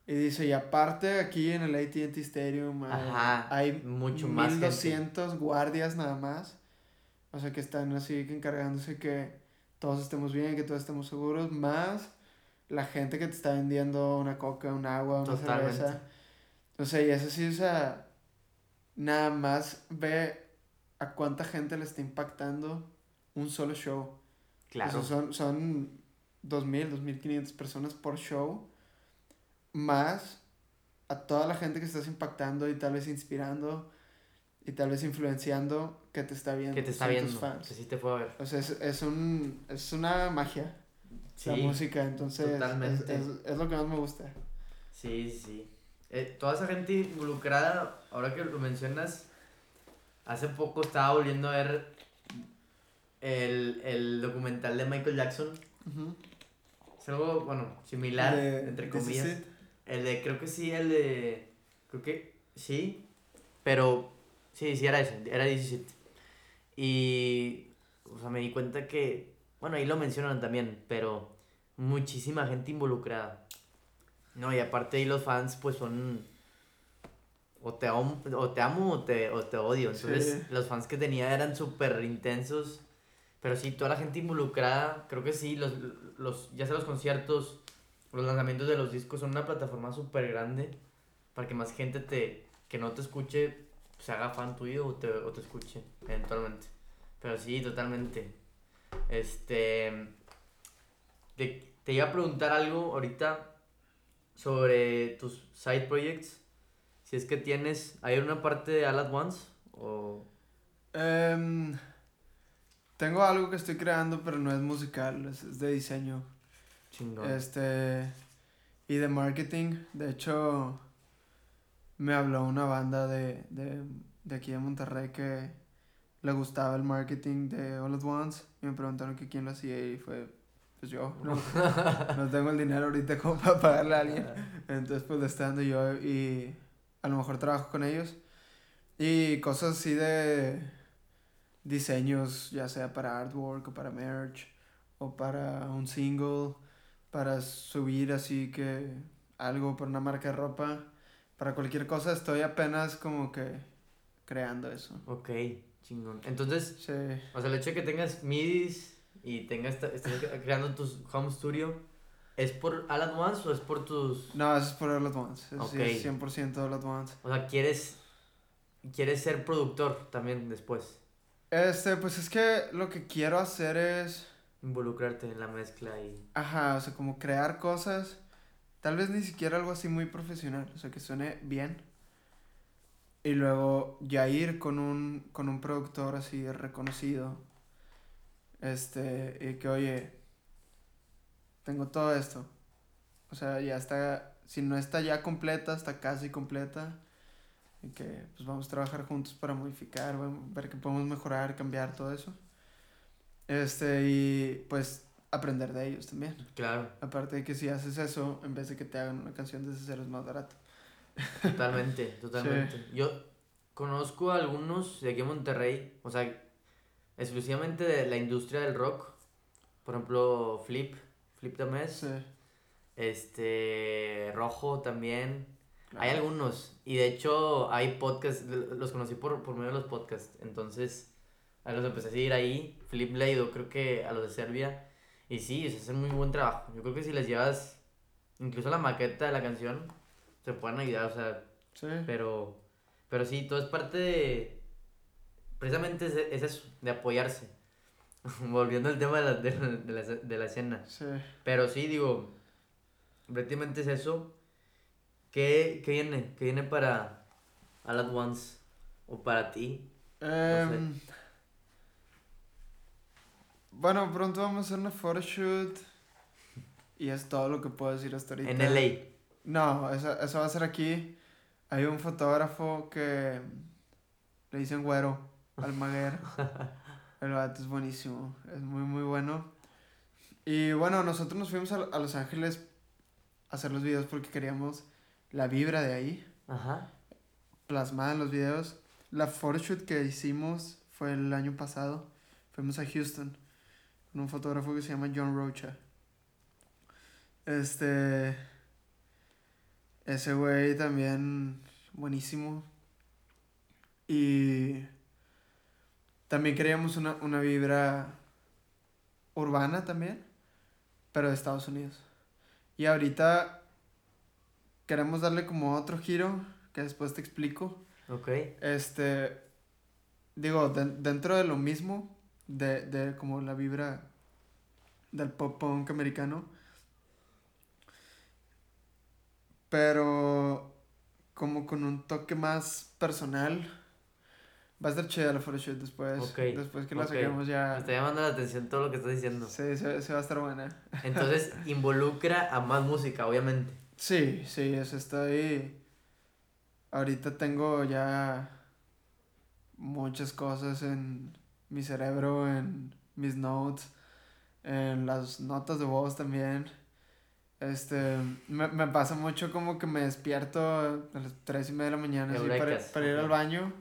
Y dice, y aparte aquí en el AT&T Stadium hay, Ajá, hay mucho más gente. 1200 guardias nada más. O sea que están así que encargándose que todos estemos bien, que todos estemos seguros, más la gente que te está vendiendo una coca, un agua, una Totalmente. cerveza. O sea, y eso sí, o sea, nada más ve a cuánta gente le está impactando un solo show. Claro. O sea, son, son 2.000, 2.500 personas por show, más a toda la gente que estás impactando y tal vez inspirando y tal vez influenciando que te está viendo. que te está son tus viendo. fans. Que sí te a ver. O sea, es, es, un, es una magia la música, entonces es- totalmente. Es, es lo que más me gusta. Sí, sí, sí. Eh, toda esa gente involucrada, ahora que lo mencionas, hace poco estaba volviendo a ver el, el documental de Michael Jackson. Ujú. Es algo, bueno, similar, De- entre Is comillas. El de, creo que sí, el de, creo que sí, pero sí, sí era ese, era 17. Y, o sea, me di cuenta que, bueno, ahí lo mencionan también, pero muchísima gente involucrada. No, y aparte ahí los fans, pues son, o te, amo, o te amo o te, o te odio. Entonces, Sí. los fans que tenía eran súper intensos. Pero sí, toda la gente involucrada, creo que sí, los, los, ya sea los conciertos, los lanzamientos de los discos son una plataforma súper grande para que más gente te, que no te escuche se haga fan tuyo o te, o te escuche eventualmente. Pero sí, totalmente. Este. Te, te iba a preguntar algo ahorita sobre tus side projects. Si es que tienes. ¿Hay una parte de All at Once? O. Em, tengo algo que estoy creando, pero no es musical, es, es de diseño. Chingón. Este. Y de marketing. De hecho, me habló una banda de, de, de aquí de Monterrey que le gustaba el marketing de All at Once. Y me preguntaron que quién lo hacía y fue. Pues yo. No, no tengo el dinero ahorita como para pagarle a alguien. Entonces, pues le estoy dando yo y a lo mejor trabajo con ellos. Y cosas así de diseños, ya sea para artwork o para merch o para un single, para subir así que algo para una marca de ropa, para cualquier cosa, estoy apenas como que creando eso. Ok, chingón. Entonces, Sí. o sea, el hecho de que tengas MIDIs y tengas, estés creando tus home studio, ¿es por All at Once o es por tus. No, es por All at Once. Es Ok. 100% All at Once. O sea, quieres. Quieres ser productor también después. Este, pues es que lo que quiero hacer es, Involucrarte en la mezcla y. ajá, o sea, como crear cosas, tal vez ni siquiera algo así muy profesional, o sea, que suene bien. Y luego ya ir con un, con un productor así reconocido. Este, y que, oye, tengo todo esto. O sea, ya está, si no está ya completa, está casi completa. Y que pues vamos a trabajar juntos para modificar, ver qué podemos mejorar, cambiar todo eso. Este, y pues aprender de ellos también. Claro, Aparte de que si haces eso, en vez de que te hagan una canción desde cero es más barato. totalmente, totalmente. Yo conozco a algunos de aquí en Monterrey, o sea, exclusivamente de la industria del rock. Por ejemplo, Flip, Flip the Mess, Sí. este, Rojo también. Hay claro. algunos, y de hecho hay podcasts, los conocí por, por medio de los podcasts, entonces a los empecé a seguir ahí, Flip le ayudó creo que a los de Serbia, y sí, o sea, hacen muy buen trabajo, yo creo que si les llevas incluso la maqueta de la canción, se pueden ayudar, o sea, Sí. pero, pero sí, todo es parte de, precisamente es, es eso, de apoyarse. Volviendo al tema de la, de, de la, de la escena. Sí. Pero sí, digo, prácticamente es eso. ¿Qué, qué viene? ¿Qué viene para All At Once? ¿O para ti? Em, bueno, pronto vamos a hacer una photoshoot. Y es todo lo que puedo decir hasta ahorita. En LA. No, eso, eso va a ser aquí. Hay un fotógrafo que le dicen güero, Almaguer. El vato es buenísimo, es muy, muy bueno. Y bueno, nosotros nos fuimos a, a Los Ángeles a hacer los videos porque queríamos la vibra de ahí, Ajá. plasmada en los videos. La photoshoot que hicimos fue el año pasado. Fuimos a Houston con un fotógrafo que se llama John Rocha. Este. Ese güey también buenísimo. Y también queríamos una, una vibra urbana también, pero de Estados Unidos. Y ahorita queremos darle como otro giro, que después te explico. Ok. Este, digo, de- dentro de lo mismo, de, de como la vibra del pop punk americano, pero como con un toque más personal. Va a estar chida la photoshoot después. Ok, Después que la ok. saquemos Me ya. está llamando la atención todo lo que estás diciendo. Sí, se, se va a estar buena. Entonces, involucra a más música, obviamente. Sí, sí, eso estoy. Ahorita tengo ya muchas cosas en mi cerebro, en mis notes, en las notas de voz también. Este, me, me pasa mucho como que me despierto a las 3 y media de la mañana así, para, ir al baño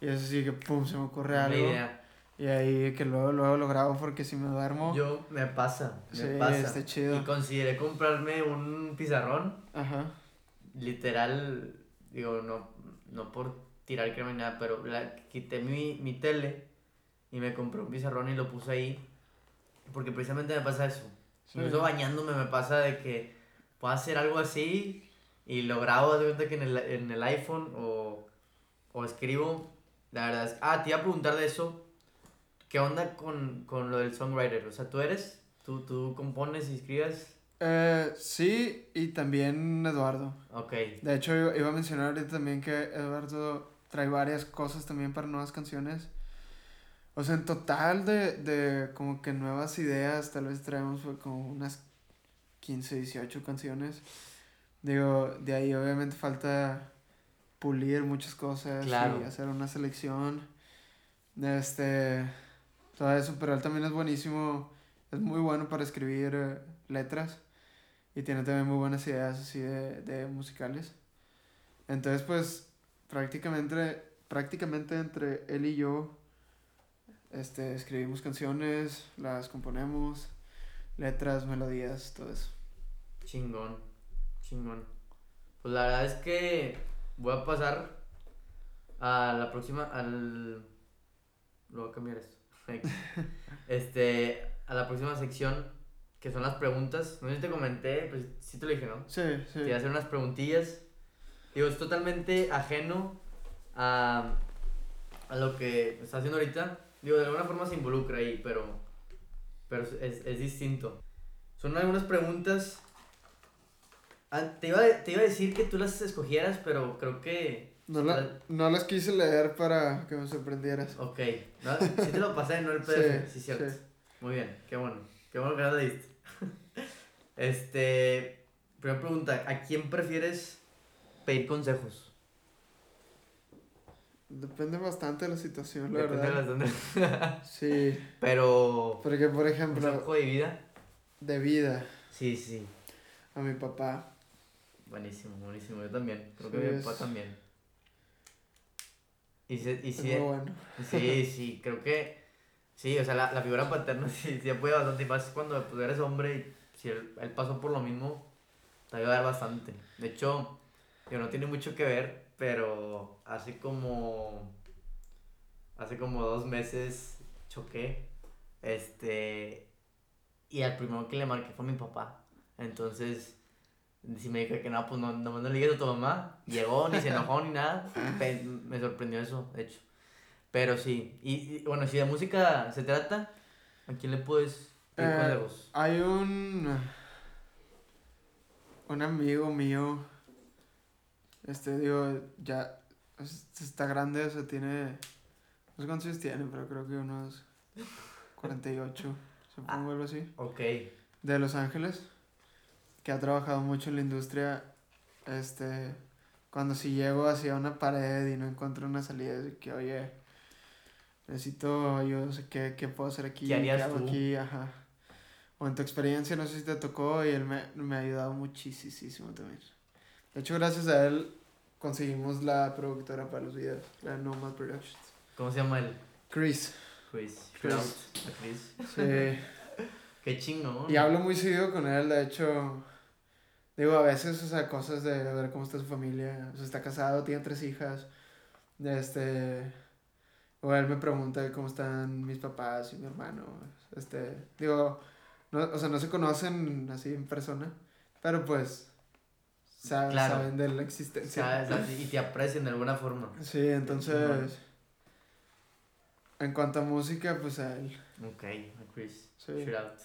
y eso sí que pum, se me ocurre algo. idea. Y ahí que luego, luego lo grabo porque si me duermo. Yo, me pasa, me Sí, pasa. está chido. Y consideré comprarme un pizarrón, Ajá. literal, digo, no, no por tirar crema ni nada, pero la, quité mi, mi tele y me compré un pizarrón y lo puse ahí, porque precisamente me pasa eso. Sí. Incluso bañándome me pasa de que puedo hacer algo así y lo grabo de cuenta que en el, en el iPhone o, o escribo. La verdad es. Ah, te iba a preguntar de eso. ¿Qué onda con, con lo del songwriter? O sea, ¿tú eres? ¿Tú, tú compones y escribes? Eh, sí, y también Eduardo. Ok. De hecho, iba a mencionar ahorita también que Eduardo trae varias cosas también para nuevas canciones. O sea, en total de, de como que nuevas ideas, tal vez traemos como unas 15, 18 canciones. Digo, de ahí obviamente falta pulir muchas cosas Claro. y hacer una selección. Este, todo eso, pero él también es buenísimo, es muy bueno para escribir eh, letras y tiene también muy buenas ideas así de, de musicales. Entonces, pues, prácticamente, prácticamente entre él y yo, este, escribimos canciones, las componemos, letras, melodías, todo eso. Chingón. Chingón. Pues la verdad es que voy a pasar a la próxima. Al. Lo voy a cambiar esto. Este. A la próxima sección. Que son las preguntas. No sé si te comenté, pues sí te lo dije, ¿no? Sí, sí. Te voy a hacer unas preguntillas. Digo, es totalmente ajeno a, a lo que está haciendo ahorita. Digo, de alguna forma se involucra ahí, pero, pero es, es distinto. Son algunas preguntas. Ah, te, iba, te iba a decir que tú las escogieras, pero creo que... No, la- no las quise leer para que me sorprendieras. Ok, no, sí te lo pasé, no el PDF, sí, Sí, cierto. sí. Muy bien, qué bueno, qué bueno que no lo diste. este, primera pregunta, ¿a quién prefieres pedir consejos? Depende bastante de la situación, la Depende de verdad. las donde- Sí, Pero, porque por ejemplo, consejo de vida, de vida sí, sí, a mi papá. buenísimo, buenísimo, yo también, creo Sí, que mi es- papá también. Y, se, y Es sí, muy bueno. Sí, sí, creo que sí, o sea, la, la figura paterna sí, sí apoya bastante, y más cuando pues, eres hombre y si él, él pasó por lo mismo, te va a bastante. De hecho, digo, no tiene mucho que ver, pero hace como, hace como dos meses choqué, este, y al primero que le marqué fue mi papá. Entonces, Si me dijo que no, pues no, no, no le digas a tu mamá. Llegó, ni se enojó, ni nada. Me sorprendió eso, de hecho. Pero sí. Y, y, bueno, si de música se trata, ¿a quién le puedes pedir Eh, consejos? Hay un. Un amigo mío. Este, digo, ya. es- Está grande, o sea, tiene. No sé cuántos años tiene, pero creo que unos 48, supongo, algo así. Ok. De Los Ángeles. Que ha trabajado mucho en la industria. Este. Cuando si llego hacia una pared y no encuentro una salida, es de que, oye. Necesito ayuda, o sea, ¿qué, qué puedo hacer aquí? ¿Qué harías hago tú? aquí? Ajá. O en tu experiencia, no sé si te tocó y él me, me ha ayudado muchísimo también. De hecho, gracias a él conseguimos la productora para los videos, la Nomad Productions. ¿Cómo se llama él? Chris. Chris. Chris. A Chris. Sí. Qué chingo. y hablo muy seguido con él, de hecho. Digo, a veces, o sea, cosas de ver cómo está su familia. O sea, está casado, tiene tres hijas. Este. O él me pregunta cómo están mis papás y mi hermano. Este. Digo, no, o sea, no se conocen así en persona. Pero pues. Saben, Claro. saben de la existencia. ¿Sabes? Y te aprecian de alguna forma. Sí, entonces. En cuanto a música, pues a él. Ok, a Chris. Sí. Shout out.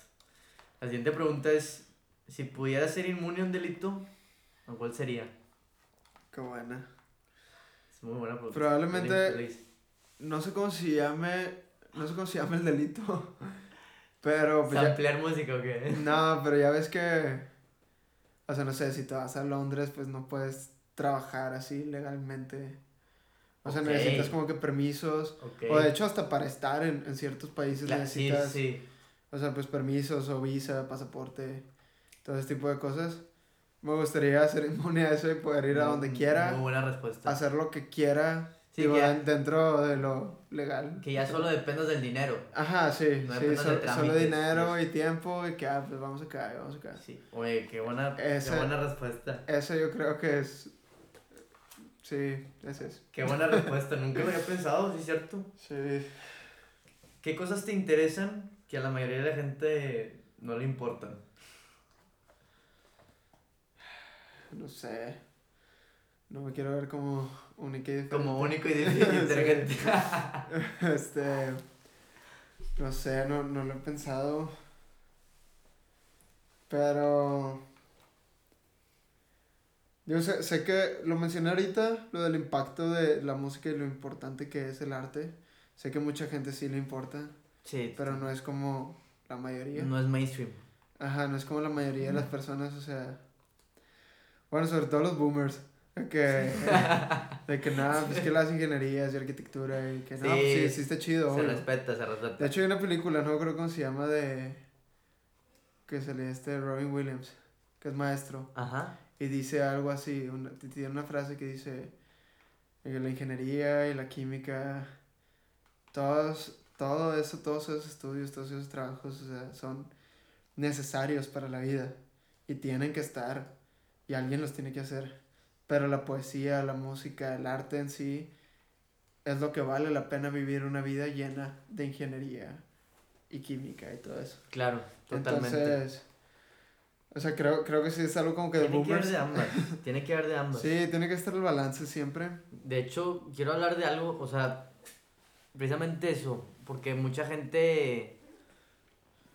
La siguiente pregunta es: si pudieras ser inmune a un delito, ¿a cuál sería? Qué buena. Es muy buena pregunta. Probablemente-. No sé cómo se llame. No sé cómo se llama el delito. Pero pues ya. ¿Samplear música o qué? No, pero ya ves que. O sea, no sé, si te vas a Londres, pues no puedes trabajar así legalmente. O sea, necesitas como que permisos. Ok. O de hecho, hasta para estar en, en ciertos países Cla- sí, necesitas. sí. O sea, pues permisos o visa, pasaporte, todo ese tipo de cosas. Me gustaría ser inmune a eso y poder ir a donde Muy- quiera, Muy buena respuesta. hacer lo que quiera, Sí, digo, ya- den- dentro de lo legal. Que ya solo dependas del dinero. Ajá, sí, No sí, de solo, dinero y tiempo y que, ah, pues vamos acá, vamos acá. Sí. Oye, qué buena, Esa- qué buena respuesta. Eso yo creo que es, sí, es. Qué buena respuesta. Nunca lo había pensado, ¿sí es cierto? Sí, ¿Qué cosas te interesan que a la mayoría de la gente no le importan? No sé, no me quiero ver como única y diferente. Como único y inteligente. Este. No sé, no, no lo he pensado. Pero. Yo sé, sé que lo mencioné ahorita, lo del impacto de la música y lo importante que es el arte. Sé que mucha gente sí le importa, Sí, pero no es como la mayoría. no es mainstream. Ajá, no es como la mayoría de las personas, o sea. Bueno, sobre todo los boomers. de Que, de que nada, pues que las ingenierías y arquitectura y que no, pues sí, Sí, sí está chido. Se obvio. respeta, se respeta. De hecho, hay una película, no creo cómo se llama, de. que salía este Robin Williams, que es maestro, Ajá. y dice algo así, una, tiene una frase que dice: que la ingeniería y la química, todos, todo eso, todos esos estudios, todos esos trabajos, o sea, son necesarios para la vida y tienen que estar y alguien los tiene que hacer. Pero la poesía, la música, el arte en sí es lo que vale la pena vivir una vida llena de ingeniería y química y todo eso. Claro, totalmente. Entonces, o sea, creo, creo que sí es algo como que de Tiene que haber boomers. de ambas. Tiene que haber de ambas. Sí, tiene que estar el balance siempre. De hecho, quiero hablar de algo, o sea, precisamente eso, porque mucha gente,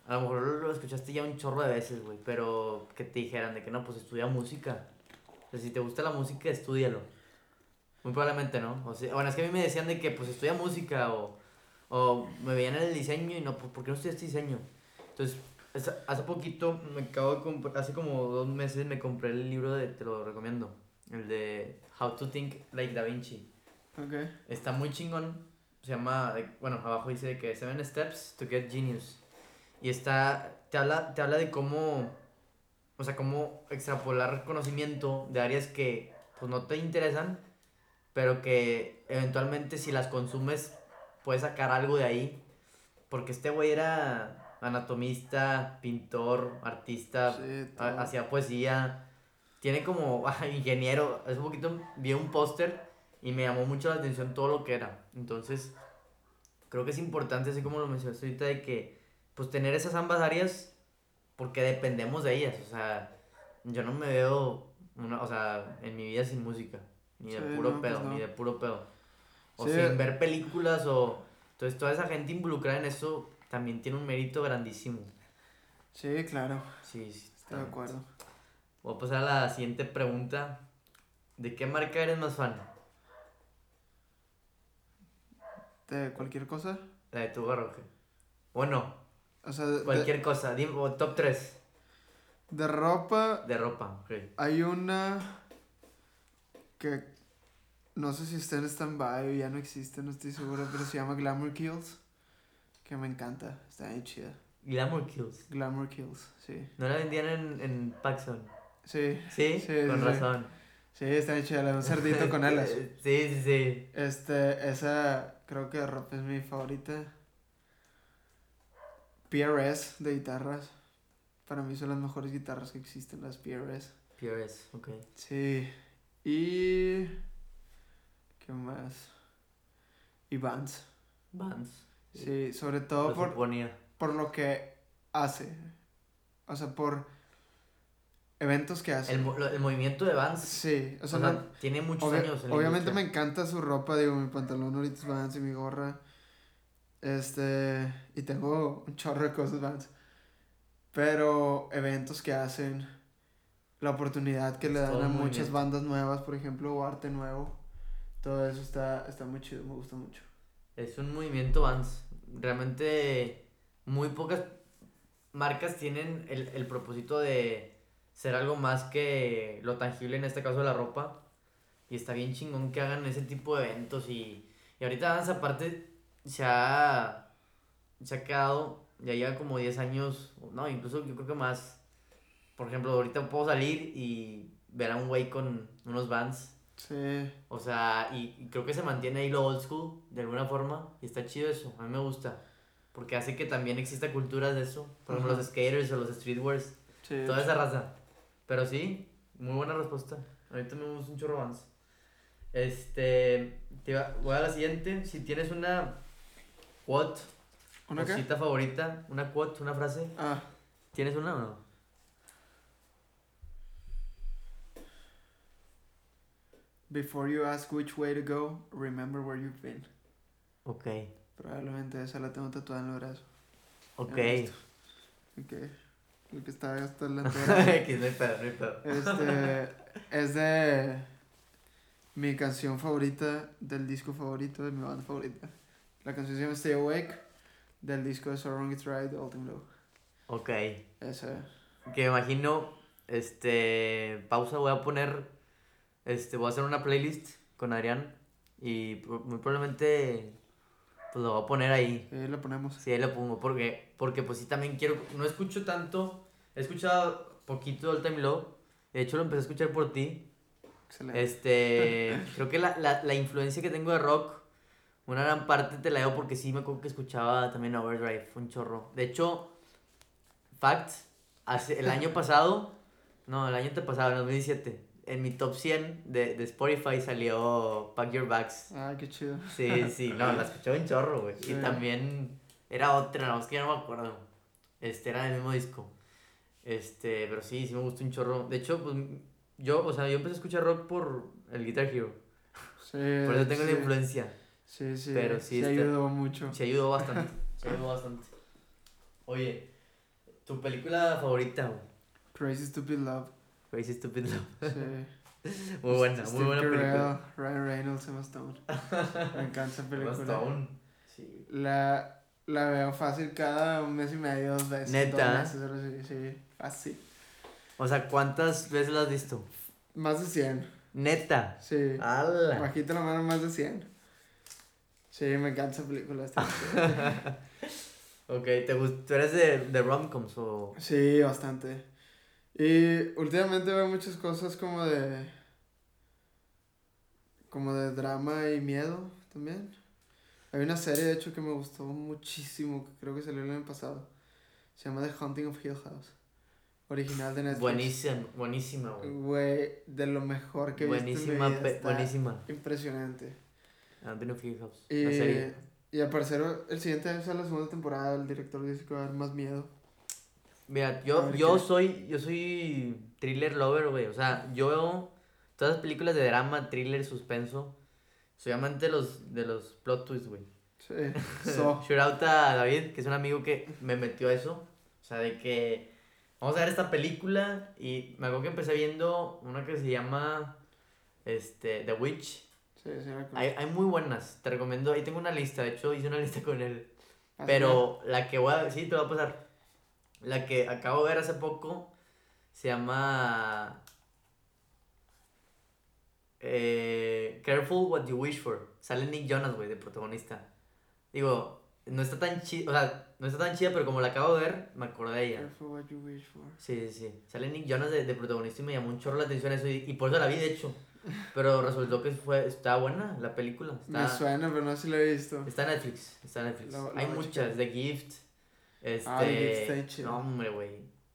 a lo mejor lo escuchaste ya un chorro de veces, güey, pero que te dijeran de que no, pues estudia música. O sea, si te gusta la música, estúdialo. Muy probablemente no. O sea, bueno, es que a mí me decían de que pues estudia música o, o me veían en el diseño y no, pues ¿por qué no estudiaste diseño? Entonces, es- hace poquito, me acabo de comprar, hace como dos meses me compré el libro de, te lo recomiendo, el de How to Think Like Da Vinci. Ok. Está muy chingón. Se llama, bueno, abajo dice que Seven Steps to Get Genius. Y está, te habla, te habla de cómo, o sea, cómo extrapolar conocimiento de áreas que pues no te interesan, pero que eventualmente si las consumes puedes sacar algo de ahí. Porque este güey era anatomista, pintor, artista, Sí, hacía poesía. Tiene como ingeniero. Hace poquito vi un póster y me llamó mucho la atención todo lo que era. Entonces, creo que es importante, así como lo mencionaste ahorita, de que pues tener esas ambas áreas porque dependemos de ellas. O sea, yo no me veo, una, o sea, en mi vida sin música. Ni de Sí, puro no, pues pedo, no. ni de puro pedo. O Sí. sin ver películas o... Entonces toda esa gente involucrada en eso también tiene un mérito grandísimo. Sí, claro, Sí, sí. estoy de acuerdo. Voy a pasar a la siguiente pregunta. ¿De qué marca eres más fan? ¿De cualquier cosa? La de tu Roge. Bueno, O sea, de, cualquier cosa. Dime, o top 3 de ropa de ropa. ok. hay una que no sé si está en stand-by o ya no existe, no estoy seguro, pero se llama Glamour Kills, que me encanta, está bien chida. Glamour Kills. Glamour Kills, sí. ¿No la vendían en, en Paxson? Sí, ¿Sí? Sí, Con sí, razón. sí, está bien chida, de un cerdito con alas. Sí, sí, sí. Este, esa creo que de ropa es mi favorita. PRS de guitarras. Para mí son las mejores guitarras que existen, las PRS. PRS, ok. Sí. Y. ¿Qué más? Y Vans. Vans. Sí, sobre todo Lo por, suponía. por lo que hace. O sea, por eventos que hace. El, mo- el movimiento de Vans. Sí, o O sea, no- tiene muchos años en obviamente me encanta su ropa, digo, mi pantalón ahorita es Vans y mi gorra. Este, y tengo un chorro de cosas Vans. Pero eventos que hacen, la oportunidad que le Es dan todo a muchas movimiento. bandas nuevas, por ejemplo, o arte nuevo. Todo eso está, está muy chido, me gusta mucho. Es un movimiento Vans. Realmente muy pocas marcas tienen el, el propósito de ser algo más que lo tangible, en este caso la ropa. Y está bien chingón que hagan ese tipo de eventos. Y, y ahorita Vans aparte se ha, se ha quedado, ya lleva como 10 años, no, incluso yo creo que más. Por ejemplo, ahorita puedo salir y ver a un güey con unos Vans Sí, o sea, y, y creo que se mantiene ahí lo old school, de alguna forma, y está chido eso, a mí me gusta. Porque hace que también exista culturas de eso, por ejemplo Ajá. los skaters o los streetwears, sí. toda esa raza. Pero sí, muy buena respuesta. Ahorita me gusta un chorro Vans. Este, te iba- voy a la siguiente, si tienes una quote, ¿Una qué? cita favorita, una quote, una frase, Ah, ¿tienes una o no? before you ask which way to go, remember where you've been. Ok, Probablemente esa la tengo tatuada en el brazo. ok. Ok. El que está hasta la. Este es de mi canción favorita del disco favorito de mi banda favorita. La canción se llama Stay Awake del disco de So Wrong It's Right Ultimate Low. Ok. Esa. que me imagino, este, pausa, voy a poner, este, voy a hacer una playlist con Adrián y muy probablemente, pues lo voy a poner ahí, Ahí la ponemos. sí, ahí lo pongo, porque, porque pues sí también quiero, no escucho tanto, he escuchado poquito del Time Low, de hecho lo empecé a escuchar por ti, Excelente. este, creo que la, la, la influencia que tengo de rock, una gran parte te la debo porque sí me acuerdo que escuchaba también Overdrive, un chorro. De hecho, fact, hace, el año pasado, no, el año antepasado, en 2017, en mi top 100 de, de Spotify salió Pack Your Bags. Ah, qué chido. Sí, sí, no, la escuchaba un chorro, güey. Sí. Y también era otra, no, es que ya no me acuerdo. Este, era del mismo disco. Este, pero sí, sí me gustó un chorro. De hecho, pues, yo, o sea, yo empecé a escuchar rock por el Guitar Hero. Sí. Por eso tengo sí. la influencia. Sí, sí. Pero sí sí está- ayudó mucho. Se ayudó bastante. Se ayudó bastante. Oye, tu película favorita, güey. Crazy Stupid Love. Crazy Stupid Love. Sí. Muy buena, muy Steve buena película. Carell, Ryan Reynolds, Emma Stone. Me encanta esa película. Stone. Sí. La, la veo fácil cada un mes y medio, dos veces. ¿Neta? Dos meses, sí, fácil. O sea, ¿cuántas veces la has visto? Más de 100, Neta. sí. ¡Hala! Bajita la mano, más de 100. Sí, me encanta esa película. Ok, ¿te gust- ¿tú eres de, de romcoms o...? sí, bastante. Y últimamente veo muchas cosas como de. como de drama y miedo también. Hay una serie, de hecho, que me gustó muchísimo, que creo que salió el año pasado. Se llama The Haunting of Hill House. Original de Netflix. Buenísima, buenísima, güey. Güey, de lo mejor que he visto en mi vida. buenísima. Impresionante. Hill House. Y, La serie. y al parecer el siguiente sale la segunda temporada, el director dice que va a haber más miedo. Mira, yo, yo qué. soy, yo soy thriller lover, güey. O sea, yo, todas las películas de drama, thriller, suspenso, soy amante de los, de los plot twists, güey. Sí. So. Shout out a David, que es un amigo que me metió a eso. O sea, de que vamos a ver esta película y me acuerdo que empecé viendo una que se llama este, The Witch. Sí. Hay, hay muy buenas, te recomiendo. Ahí tengo una lista, de hecho hice una lista con él. Ah, Pero la que voy a... Sí, te voy a pasar. La que acabo de ver hace poco se llama... eh, Careful What You Wish For. Sale Nick Jonas, güey, de protagonista. Digo, no está tan chida, o sea, no está tan chida, pero como la acabo de ver, me acordé de ella. Careful what you wish for. Sí, sí, sí. Sale Nick Jonas de, de protagonista y me llamó un chorro la atención eso y, y por eso la vi, de hecho. Pero resultó que fue, está buena la película. Me Está, suena, pero no sé si lo he visto. Está en Netflix, está en Netflix. Lo- lo Hay voy muchas. The Gift, este... Ah, The Gift. No, hombre, güey.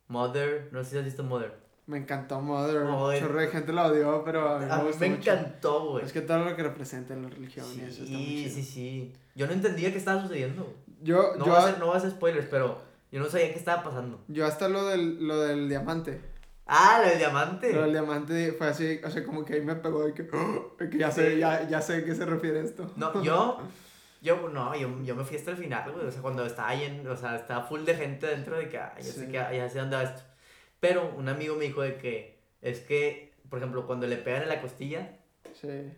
Mother, no sé si has visto Mother. Me encantó Mother. Mother. Chorro de gente la odió, pero a mí me, A mí gustó me mucho. encantó, güey. Es que todo lo que representa la religión y eso está muy Sí, chido. sí, sí. Yo no entendía qué estaba sucediendo. Yo, No, yo, va a ser, no va a ser spoilers, pero yo no sabía qué estaba pasando. yo hasta lo del, lo del diamante. Ah, la del diamante. Lo del diamante fue así, o sea, como que ahí me pegó de que, ya sé, ya, ya sé a qué se refiere esto. No, yo, yo, no, yo, yo me fui hasta el final, güey. O sea, cuando estaba lleno, o sea, estaba full de gente dentro de que, ah, ya sé Sí. que, ya sé dónde va esto. Pero un amigo me dijo de que, es que, por ejemplo, cuando le pegan en la costilla, Sí.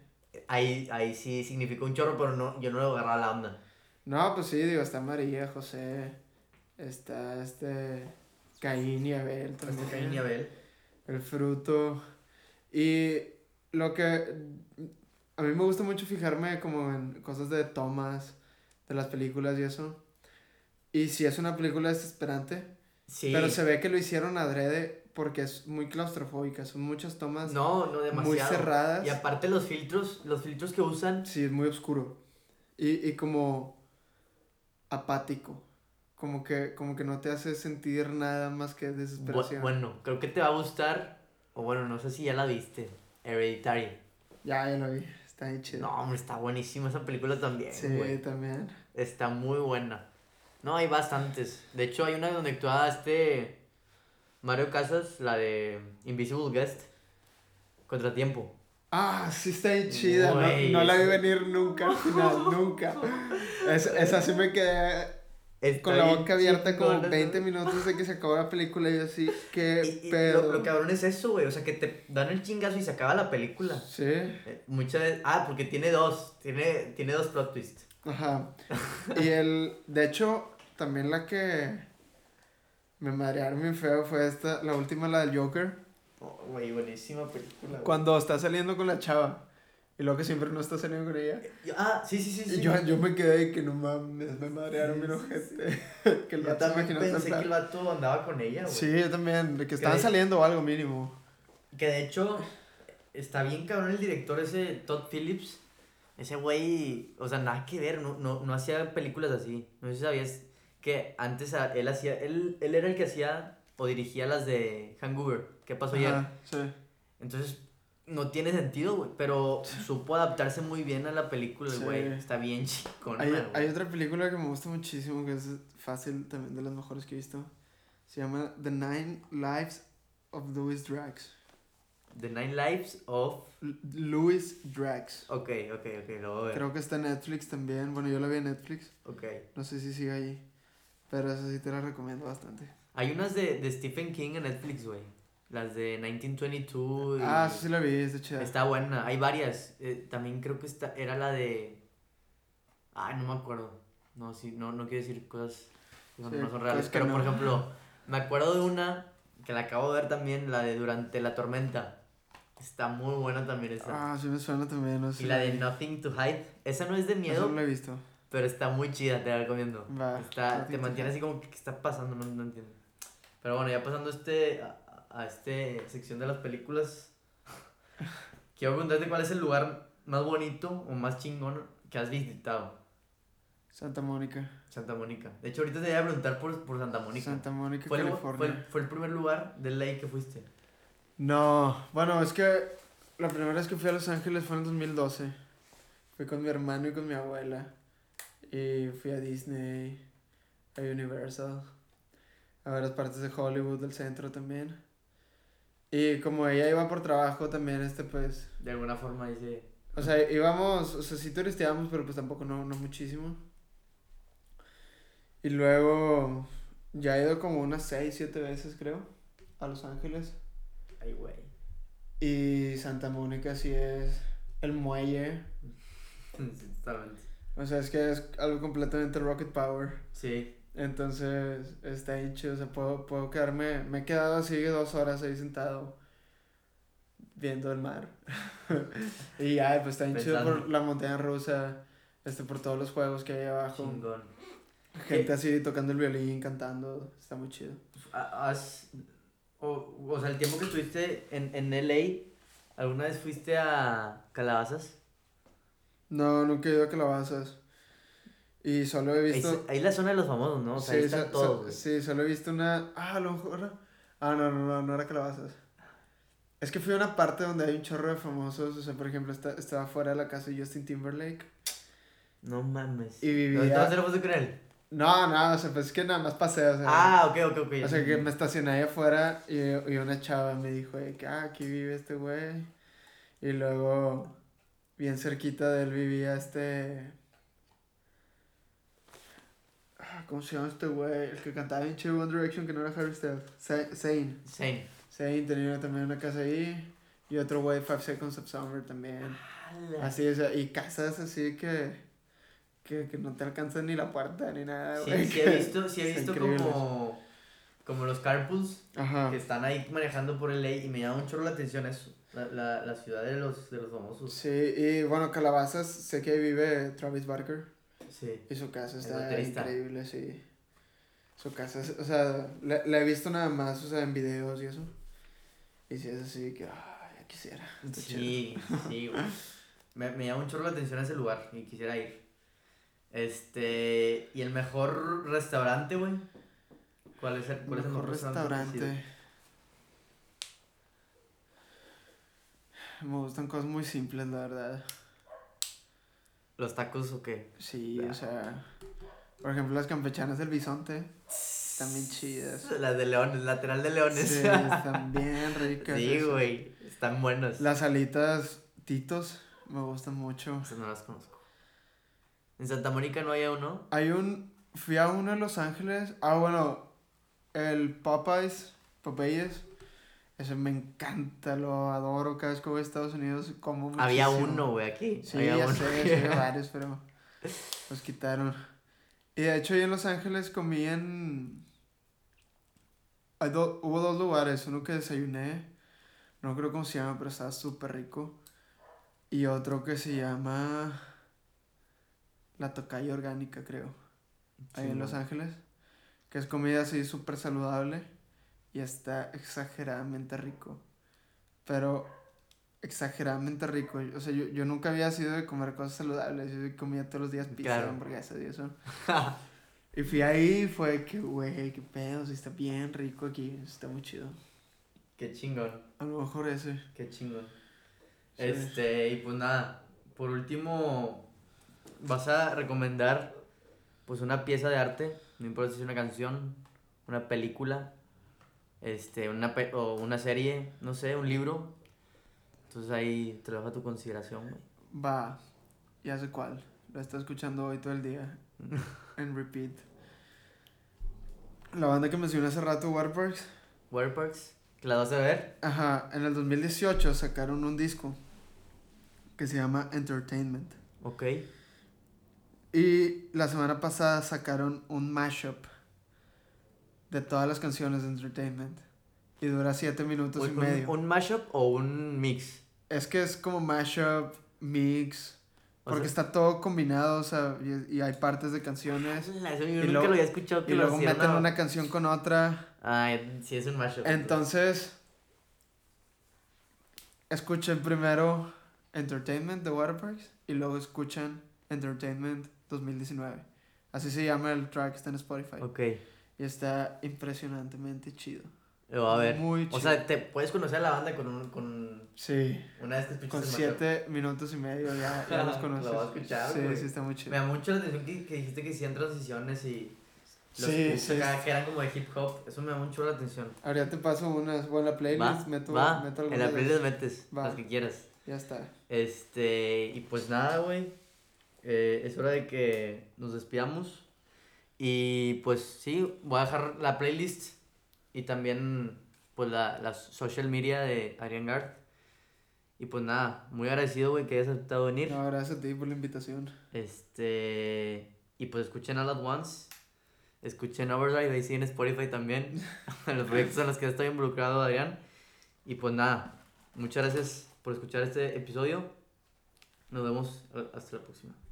ahí, ahí sí significa un chorro, pero no, yo no le agarraba la onda. No, pues sí, digo, está María, José, está este Caín y Abel también. Este Caín y Abel. El fruto. Y lo que a mí me gusta mucho fijarme como en cosas de tomas de las películas y eso. Y si es una película desesperante, Sí. pero se ve que lo hicieron adrede porque es muy claustrofóbica, son muchas tomas No, no demasiado. muy cerradas. Y aparte los filtros, los filtros que usan, Sí, es muy oscuro. Y, y como apático. Como que, como que no te hace sentir nada más que desesperación. bueno, creo que te va a gustar, o bueno, no sé si ya la viste, Hereditary. Ya, ya lo vi. Está bien chido. No, hombre, está buenísima esa película también, sí, también. Está muy buena. No, hay bastantes. De hecho, hay una donde actúa este Mario Casas, la de Invisible Guest. Contratiempo. Ah, sí está bien chida. no- no, la vi venir nunca al final, nunca. Es, esa sí me quedé Con la boca abierta como chingona, 20 ¿no? minutos de que se acabó la película y yo así, qué Y- y pedo. lo, lo cabrón es eso, güey. O sea, que te dan el chingazo y se acaba la película. Sí, Eh, Muchas veces. Ah, porque tiene dos. Tiene, tiene dos plot twists. ajá. Y el, de hecho, también la que me madrearon bien feo fue esta, la última, la del Joker. Oh, Güey, buenísima película. Cuando está saliendo con la chava. Y luego que siempre no está saliendo con ella. Yo- Ah, sí, sí, sí. sí. Yo, yo me quedé que no mames, me madrearon Sí, bien sí, ojete. que el Yo vato también pensé que el vato andaba con ella, güey. Sí, yo también, de que estaban saliendo o algo mínimo. Que de hecho, está bien cabrón el director ese, Todd Phillips. Ese güey, o sea, nada que ver, no, no, no hacía películas así. No sé si sabías que antes él hacía, él, él era el que hacía o dirigía las de Hangover. ¿Qué pasó ayer? Ajá, sí. Entonces, no tiene sentido, güey. Pero supo adaptarse muy bien a la película, el Sí. güey. Está bien chicón, Hay, hay otra película que me gusta muchísimo, que es fácil, también de las mejores que he visto. Se llama The Nine Lives of Louis Drax. The Nine Lives of... L- Louis Drax. Ok, ok, ok, lo voy a ver. Creo que está en Netflix también. Bueno, yo la vi en Netflix. Ok. No sé si sigue ahí. Pero esa sí te la recomiendo bastante. Hay unas de, de Stephen King en Netflix, güey. Las de 1922. y- Ah, sí, sí la vi, es de chida. Está buena, hay varias. Eh, también creo que esta era la de. Ay, no me acuerdo. No, sí, no, no quiero decir cosas que no, Sí, no son reales. Pero por no. ejemplo, me acuerdo de una que la acabo de ver también, la de Durante la Tormenta. Está muy buena también esa. Ah, sí me suena también, no sé. y la de Nothing to Hide. Esa no es de miedo, no la he visto. pero está muy chida, te la recomiendo. Está, te mantiene así como que ¿qué está pasando, no, no entiendo. Pero bueno, ya pasando este, a, a este sección de las películas, quiero preguntarte cuál es el lugar más bonito o más chingón que has visitado. Santa Mónica. Santa Mónica. De hecho, ahorita te voy a preguntar por, por Santa Mónica. Santa Mónica, ¿Fue el, California. fue, el, fue el primer lugar del ley que fuiste? No, bueno, es que la primera vez que fui a Los Ángeles fue en el 2012. Fui con mi hermano y con mi abuela. Y fui a Disney, a Universal, a varias partes de Hollywood, del centro también. Y como ella iba por trabajo también, este pues, De alguna forma dice. o sea, íbamos, o sea, sí turisteábamos, pero pues tampoco no, no muchísimo. Y luego, ya he ido como unas 6, 7 veces creo, a Los Ángeles. Ay, güey. Y Santa Mónica sí es el muelle. Sí, totalmente. O sea, es que es algo completamente rocket power. Sí. Entonces, está bien chido. O sea, puedo, puedo quedarme. Me he quedado así dos horas ahí sentado viendo el mar. y ya, pues está bien chido por la montaña rusa. Este, por todos los juegos que hay abajo. Chingón. Gente ¿Qué? así tocando el violín, cantando. Está muy chido. Ha- Has, o, o sea, el tiempo que estuviste en, en LA, ¿alguna vez fuiste a Calabazas? No, nunca he ido a Calabazas. Y solo he Ahí, visto. se- ahí la zona de los famosos, ¿no? O sea, ahí sí, están so- todos. so- güey. sí, solo he visto una. Ah, a lo mejor. Ah, no, no, no, no era Calabazas. Es que fui a una parte donde hay un chorro de famosos. O sea, por ejemplo, está, estaba fuera de la casa de Justin Timberlake. No mames. Y vivía- ¿No te vas a hacer foto con él? No, no, o sea, pues es que nada más pasé, o sea. Ah, ok, ok, ok. O sea, que me estacioné ahí afuera y, y una chava me dijo, que, ah, aquí vive este güey. Y luego, bien cerquita de él vivía este... ¿Cómo se llama este güey? El que cantaba en One Direction, que no era Harry Styles. Zayn. Same. Zayn tenía también una casa ahí. Y otro güey, Five Seconds of Summer también. Ala. Así, o sea, y casas así que... Que, que no te alcanzan ni la puerta ni nada, Sí, güey. sí he visto, sí he visto como, como los carpools Ajá. que están ahí manejando por LA y me llama un chorro la atención eso. La, la, la ciudad de los, de los famosos. Sí, y bueno, Calabazas, sé que ahí vive Travis Barker. Sí. Y su casa está increíble, sí. Su casa, es- o sea, la, la he visto nada más, o sea, en videos y eso. Y si es así que, ya quisiera. Sí, sí, güey. Me, me llama un chorro la atención ese lugar y quisiera ir. Este. ¿Y el mejor restaurante, güey? ¿Cuál es el, cuál es el Mejor mejor restaurante? restaurante. Me gustan cosas muy simples, la verdad. ¿Los tacos o qué? Sí, o sea, por ejemplo, las campechanas del bisonte están bien chidas. Las de leones, lateral de leones. Sí, están bien ricas. Sí, güey. Están buenas. Las alitas Titos me gustan mucho. Esas no las conozco. En Santa Mónica no hay uno. Hay un. Fui a uno en Los Ángeles. Ah, bueno. El Popeyes. Popeyes. Ese me encanta, lo adoro. Cada vez que voy a Estados Unidos como Había uno, güey, aquí. Sí, había ya uno. sé, sí, había varios, pero los quitaron. Y de hecho, ahí en Los Ángeles comí en. hay do- Hubo dos lugares. Uno que desayuné. No creo cómo se llama, pero estaba súper rico. Y otro que se llama. La Tocaya Orgánica, creo. Ahí en Los. Ángeles. Que es comida así súper saludable. Y está exageradamente rico. Pero exageradamente rico. O sea, yo, yo nunca había sido de comer cosas saludables. Yo comía todos los días pizza, Claro. hamburguesas y eso. y fui ahí y fue que, güey, qué pedo. sí está bien rico aquí. Está muy chido. Qué chingón. A lo mejor ese. Qué chingón. Sí. Este, y pues nada, por último, vas a recomendar pues una pieza de arte, no importa si es una canción, una película, este, una pe- o una serie, no sé, un libro. Entonces ahí te lo dejo a tu consideración, güey. Va. Ya sé cuál. Lo está escuchando hoy todo el día. en repeat. La banda que mencioné hace rato, Waterparks. Waterparks, ¿que la vas a ver? Ajá, en el 2018 sacaron un disco que se llama Entertainment. Ok. Y la semana pasada sacaron un mashup de todas las canciones de Entertainment. Y dura 7 minutos y Un, medio. un mashup o un mix? Es que es como mashup, mix, O porque sea- está todo combinado, o sea, y, y hay partes de canciones. Ala, eso yo Y nunca luego- lo había escuchado que Y lo luego hacían, meten no. una canción con otra. Ah, sí es un mashup. Entonces, escuchen primero Entertainment de Waterparks y luego escuchan Entertainment 2019. Así se llama el track, está en Spotify. Ok, Y está impresionantemente chido. lo va a ver. Muy O chido. sea, te puedes conocer a la banda con, un, con Sí, una que escuchas con siete minutos y medio ya, ya los Lo conoces. voy a escuchar, sí, sí, está muy Me chido. da mucho la atención que, que dijiste que hacían transiciones y Los Sí, sí. que eran como de hip hop. Eso me llamó mucho la atención. Ahora te paso unas. Bueno, la playlist. Va, meto, va. meto en la playlist metes Va. las que quieras. Ya está. Este, y pues nada, güey. Eh, es hora de que nos despidamos. Y pues sí, voy a dejar la playlist y también pues la, la social media de Arian Gard. Y pues nada, muy agradecido, güey, que hayas aceptado venir. No, gracias a ti por la invitación. Este, y pues escuchen All At Once. Escuchen Overdrive, ahí sí en Spotify también. los proyectos en los que estoy involucrado, Adrián. Y pues nada, muchas gracias por escuchar este episodio. Nos vemos eh, hasta la próxima.